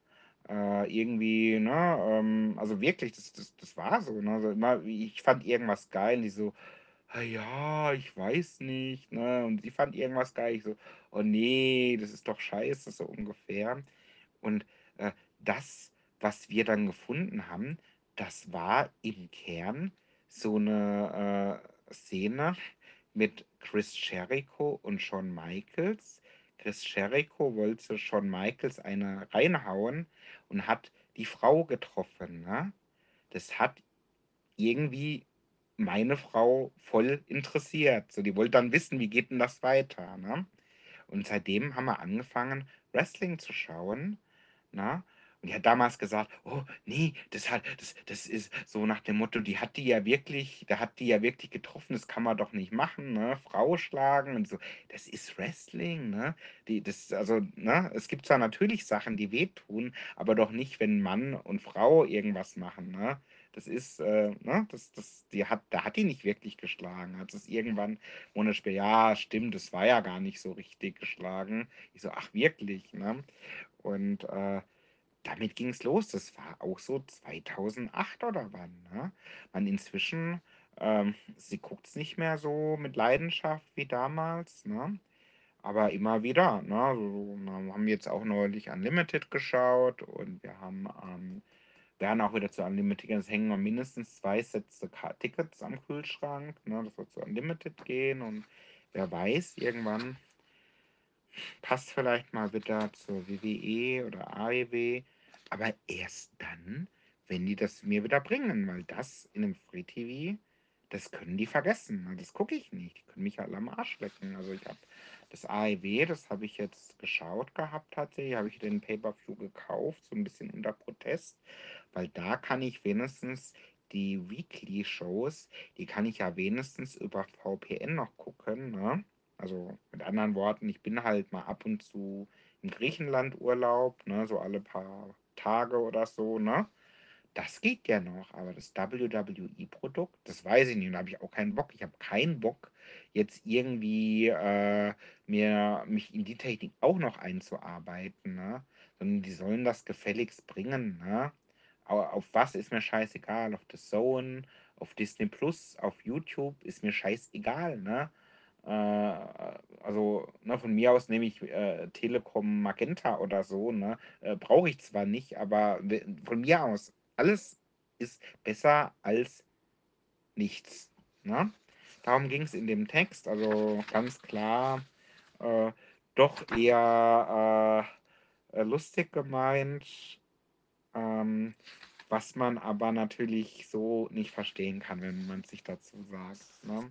Speaker 1: Äh, irgendwie, ne, ähm also wirklich, das das das war so, ne? Also immer ich fand irgendwas geil, die so: „Ah ja, ich weiß nicht“, ne? Und sie fand irgendwas geil, ich so: „Oh nee, das ist doch scheiße“, so ungefähr. Und, äh, das, was wir dann gefunden haben, das war im Kern so eine äh, Szene mit Chris Jericho und Shawn Michaels. Chris Jericho wollte Shawn Michaels eine reinhauen und hat die Frau getroffen, ne? Das hat irgendwie meine Frau voll interessiert. So, die wollte dann wissen, wie geht denn das weiter, ne? Und seitdem haben wir angefangen, Wrestling zu schauen, ne? Und die hat damals gesagt: „Oh, nee, das hat das das ist“ so nach dem Motto, die hat die ja wirklich da hat die ja wirklich getroffen, das kann man doch nicht machen, ne? Frau schlagen und so. Das ist Wrestling, ne? Die das also, ne, es gibt zwar natürlich Sachen, die wehtun, aber doch nicht, wenn Mann und Frau irgendwas machen, ne? Das ist, äh, ne, das das die hat da hat die nicht wirklich geschlagen. Hat es irgendwann Monate später: „Ja, stimmt, das war ja gar nicht so richtig geschlagen.“ Ich so: „Ach wirklich“, ne? Und, äh, damit ging es los. Das war auch so 2008 oder wann, ne? Man inzwischen, ähm sie guckt es nicht mehr so mit Leidenschaft wie damals, ne? Aber immer wieder, ne? So, wir haben jetzt auch neulich Unlimited geschaut und wir haben, ähm werden auch wieder zu Unlimited gehen. Es hängen noch mindestens 2 Sätze Tickets am Kühlschrank, ne? Das wird zu Unlimited gehen und wer weiß, irgendwann passt vielleicht mal wieder zur WWE oder AEW, aber erst dann, wenn die das mir wieder bringen, weil das in 'nem Free-TV, das können die vergessen, ne? Das gucke ich nicht. Die können mich alle am Arsch lecken. Also, ich habe das AEW, das habe ich jetzt geschaut gehabt tatsächlich, habe ich den Pay-per-View gekauft, so ein bisschen unter Protest, weil da kann ich wenigstens die Weekly-Shows, die kann ich ja wenigstens über VPN noch gucken, ne? Also, mit anderen Worten, ich bin halt mal ab und zu im Griechenland-Urlaub, ne, so alle paar Tage oder so, ne? Das geht ja noch, aber das WWE-Produkt, das weiß ich nicht da habe ich auch keinen Bock. Ich habe keinen Bock, jetzt irgendwie, äh, mir mich in die Technik auch noch einzuarbeiten, ne? Sondern die sollen das gefälligst bringen, ne? Au auf was ist mir scheißegal, auf The Zone, auf Disney Plus, auf YouTube, ist mir scheißegal, ne? Äh, also, ne, von mir aus nehme ich, äh, Telekom Magenta oder so, ne? Äh, brauche ich zwar nicht, aber von mir aus, alles ist besser als nichts, ne? darum ging es in dem Text. Also ganz klar, äh, doch eher äh, lustig gemeint, ähm, was man aber natürlich so nicht verstehen kann, wenn man sich dazu sagt. Ne?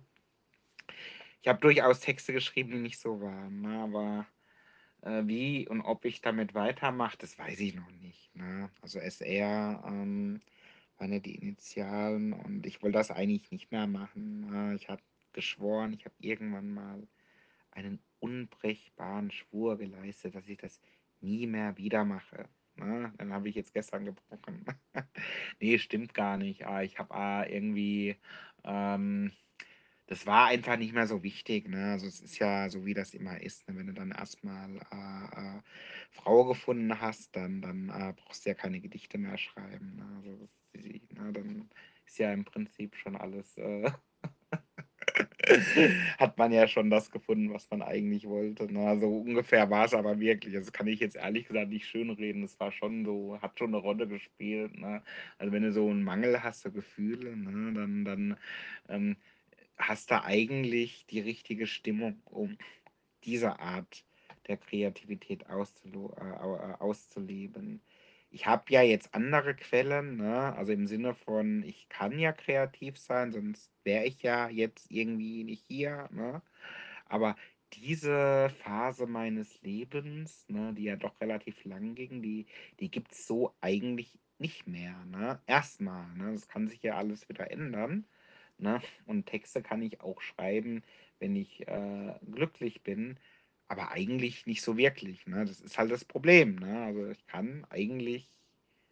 Speaker 1: Ich habe durchaus Texte geschrieben, die nicht so waren, ne? aber äh, wie und ob ich damit weitermache, das weiß ich noch nicht. Ne? Also SR ähm, waren ja die Initialen und ich will das eigentlich nicht mehr machen. Ne? Ich habe geschworen, ich habe irgendwann mal einen unbrechbaren Schwur geleistet, dass ich das nie mehr wieder mache. Ne? Dann habe ich jetzt gestern gebrochen. nee, stimmt gar nicht. Ah, ich habe ah, irgendwie ähm, das war einfach nicht mehr so wichtig. Ne? Also es ist ja so, wie das immer ist. Ne? Wenn du dann erstmal äh, äh, Frau gefunden hast, dann, dann äh, brauchst du ja keine Gedichte mehr schreiben. Ne? Also das, ne? dann ist ja im Prinzip schon alles. Äh hat man ja schon das gefunden, was man eigentlich wollte. Ne? Also ungefähr war es aber wirklich. Also kann ich jetzt ehrlich gesagt nicht schönreden. Es war schon so, hat schon eine Rolle gespielt. Ne? Also wenn du so einen Mangel hast, so Gefühle, ne? dann, dann ähm, hast du eigentlich die richtige Stimmung, um diese Art der Kreativität äh, auszuleben. Ich habe ja jetzt andere Quellen, ne? also im Sinne von, ich kann ja kreativ sein, sonst wäre ich ja jetzt irgendwie nicht hier. Ne? Aber diese Phase meines Lebens, ne, die ja doch relativ lang ging, die, die gibt es so eigentlich nicht mehr. Ne? Erstmal, ne? das kann sich ja alles wieder ändern. Ne? Und Texte kann ich auch schreiben, wenn ich äh, glücklich bin, aber eigentlich nicht so wirklich. Ne? Das ist halt das Problem. Ne? Also ich kann eigentlich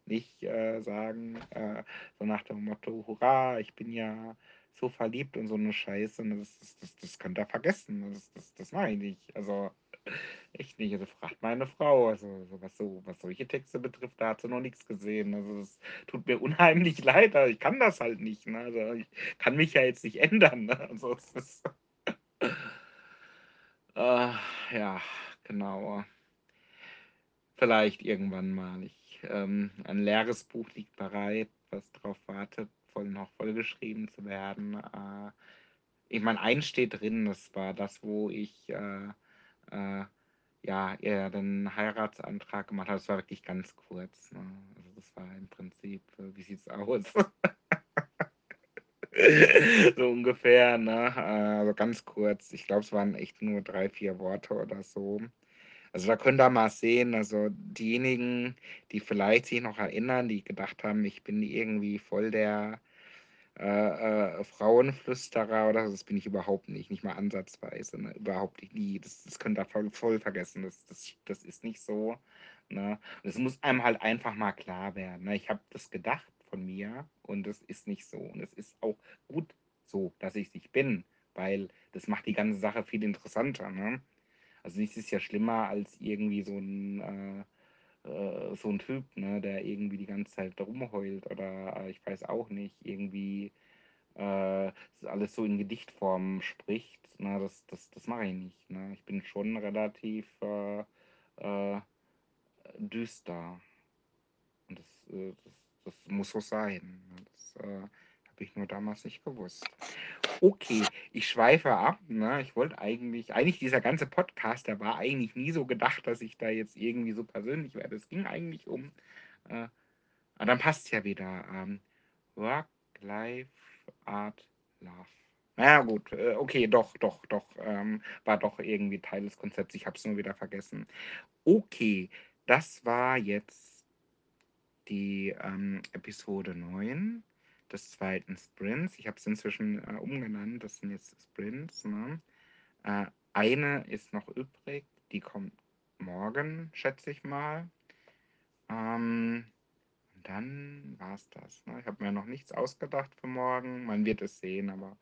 Speaker 1: nicht äh, sagen, äh, so nach dem Motto, hurra, ich bin ja so verliebt und so eine Scheiße. Das, das, das, das könnt ihr vergessen. Das, das, das mache ich nicht. Also echt nicht. Also fragt meine Frau. Also so, was, so, was solche Texte betrifft, da hat sie noch nichts gesehen. Also das tut mir unheimlich leid. Also ich kann das halt nicht. Ne? Also ich kann mich ja jetzt nicht ändern. Ne? Also es ist. äh, ja, genau. Vielleicht irgendwann mal. Ich, ähm, ein leeres Buch liegt bereit, was darauf wartet, voll noch vollgeschrieben zu werden. Äh, ich meine, eins steht drin, das war das, wo ich äh, äh, ja, ihr den Heiratsantrag gemacht habe. Das war wirklich ganz kurz. Ne? Also das war im Prinzip, äh, wie sieht's aus? so ungefähr, ne? Also ganz kurz. Ich glaube, es waren echt nur drei, vier Worte oder so. Also da könnt ihr mal sehen, also diejenigen, die vielleicht sich noch erinnern, die gedacht haben, ich bin irgendwie voll der äh, äh, Frauenflüsterer oder so, das bin ich überhaupt nicht, nicht mal ansatzweise, ne? überhaupt nicht, nie. Das, das könnt ihr voll, voll vergessen, das, das, das ist nicht so. Ne? Und es muss einem halt einfach mal klar werden. Ne? Ich habe das gedacht von mir und es ist nicht so. Und es ist auch gut so, dass ich es nicht bin, weil das macht die ganze Sache viel interessanter. Ne? Also nichts ist ja schlimmer als irgendwie so ein äh, äh, so ein Typ, ne, der irgendwie die ganze Zeit rumheult oder äh, ich weiß auch nicht, irgendwie äh, alles so in Gedichtform spricht. Ne, das das, das mache ich nicht. Ne? Ich bin schon relativ äh, äh, düster. Und das, äh, das, das muss so sein. Ne? Das habe ich nur damals nicht gewusst. Okay, ich schweife ab. Ne? Ich wollte eigentlich, eigentlich dieser ganze Podcast, der war eigentlich nie so gedacht, dass ich da jetzt irgendwie so persönlich werde. Es ging eigentlich um, äh, ah, dann passt es ja wieder. Ähm, Work, Life, Art, Love. Naja, gut, äh, okay, doch, doch, doch. Ähm, war doch irgendwie Teil des Konzepts. Ich habe es nur wieder vergessen. Okay, das war jetzt die ähm, Episode 9 des zweiten Sprints. Ich habe es inzwischen äh, umgenannt. Das sind jetzt Sprints. Ne? Äh, eine ist noch übrig. Die kommt morgen, schätze ich mal. Ähm, und dann war es das. Ne? Ich habe mir noch nichts ausgedacht für morgen. Man wird es sehen, aber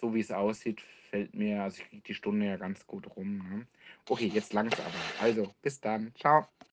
Speaker 1: so wie es aussieht, fällt mir, also ich kriege die Stunde ja ganz gut rum. Ne? Okay, jetzt langt's aber. Also, bis dann. Ciao.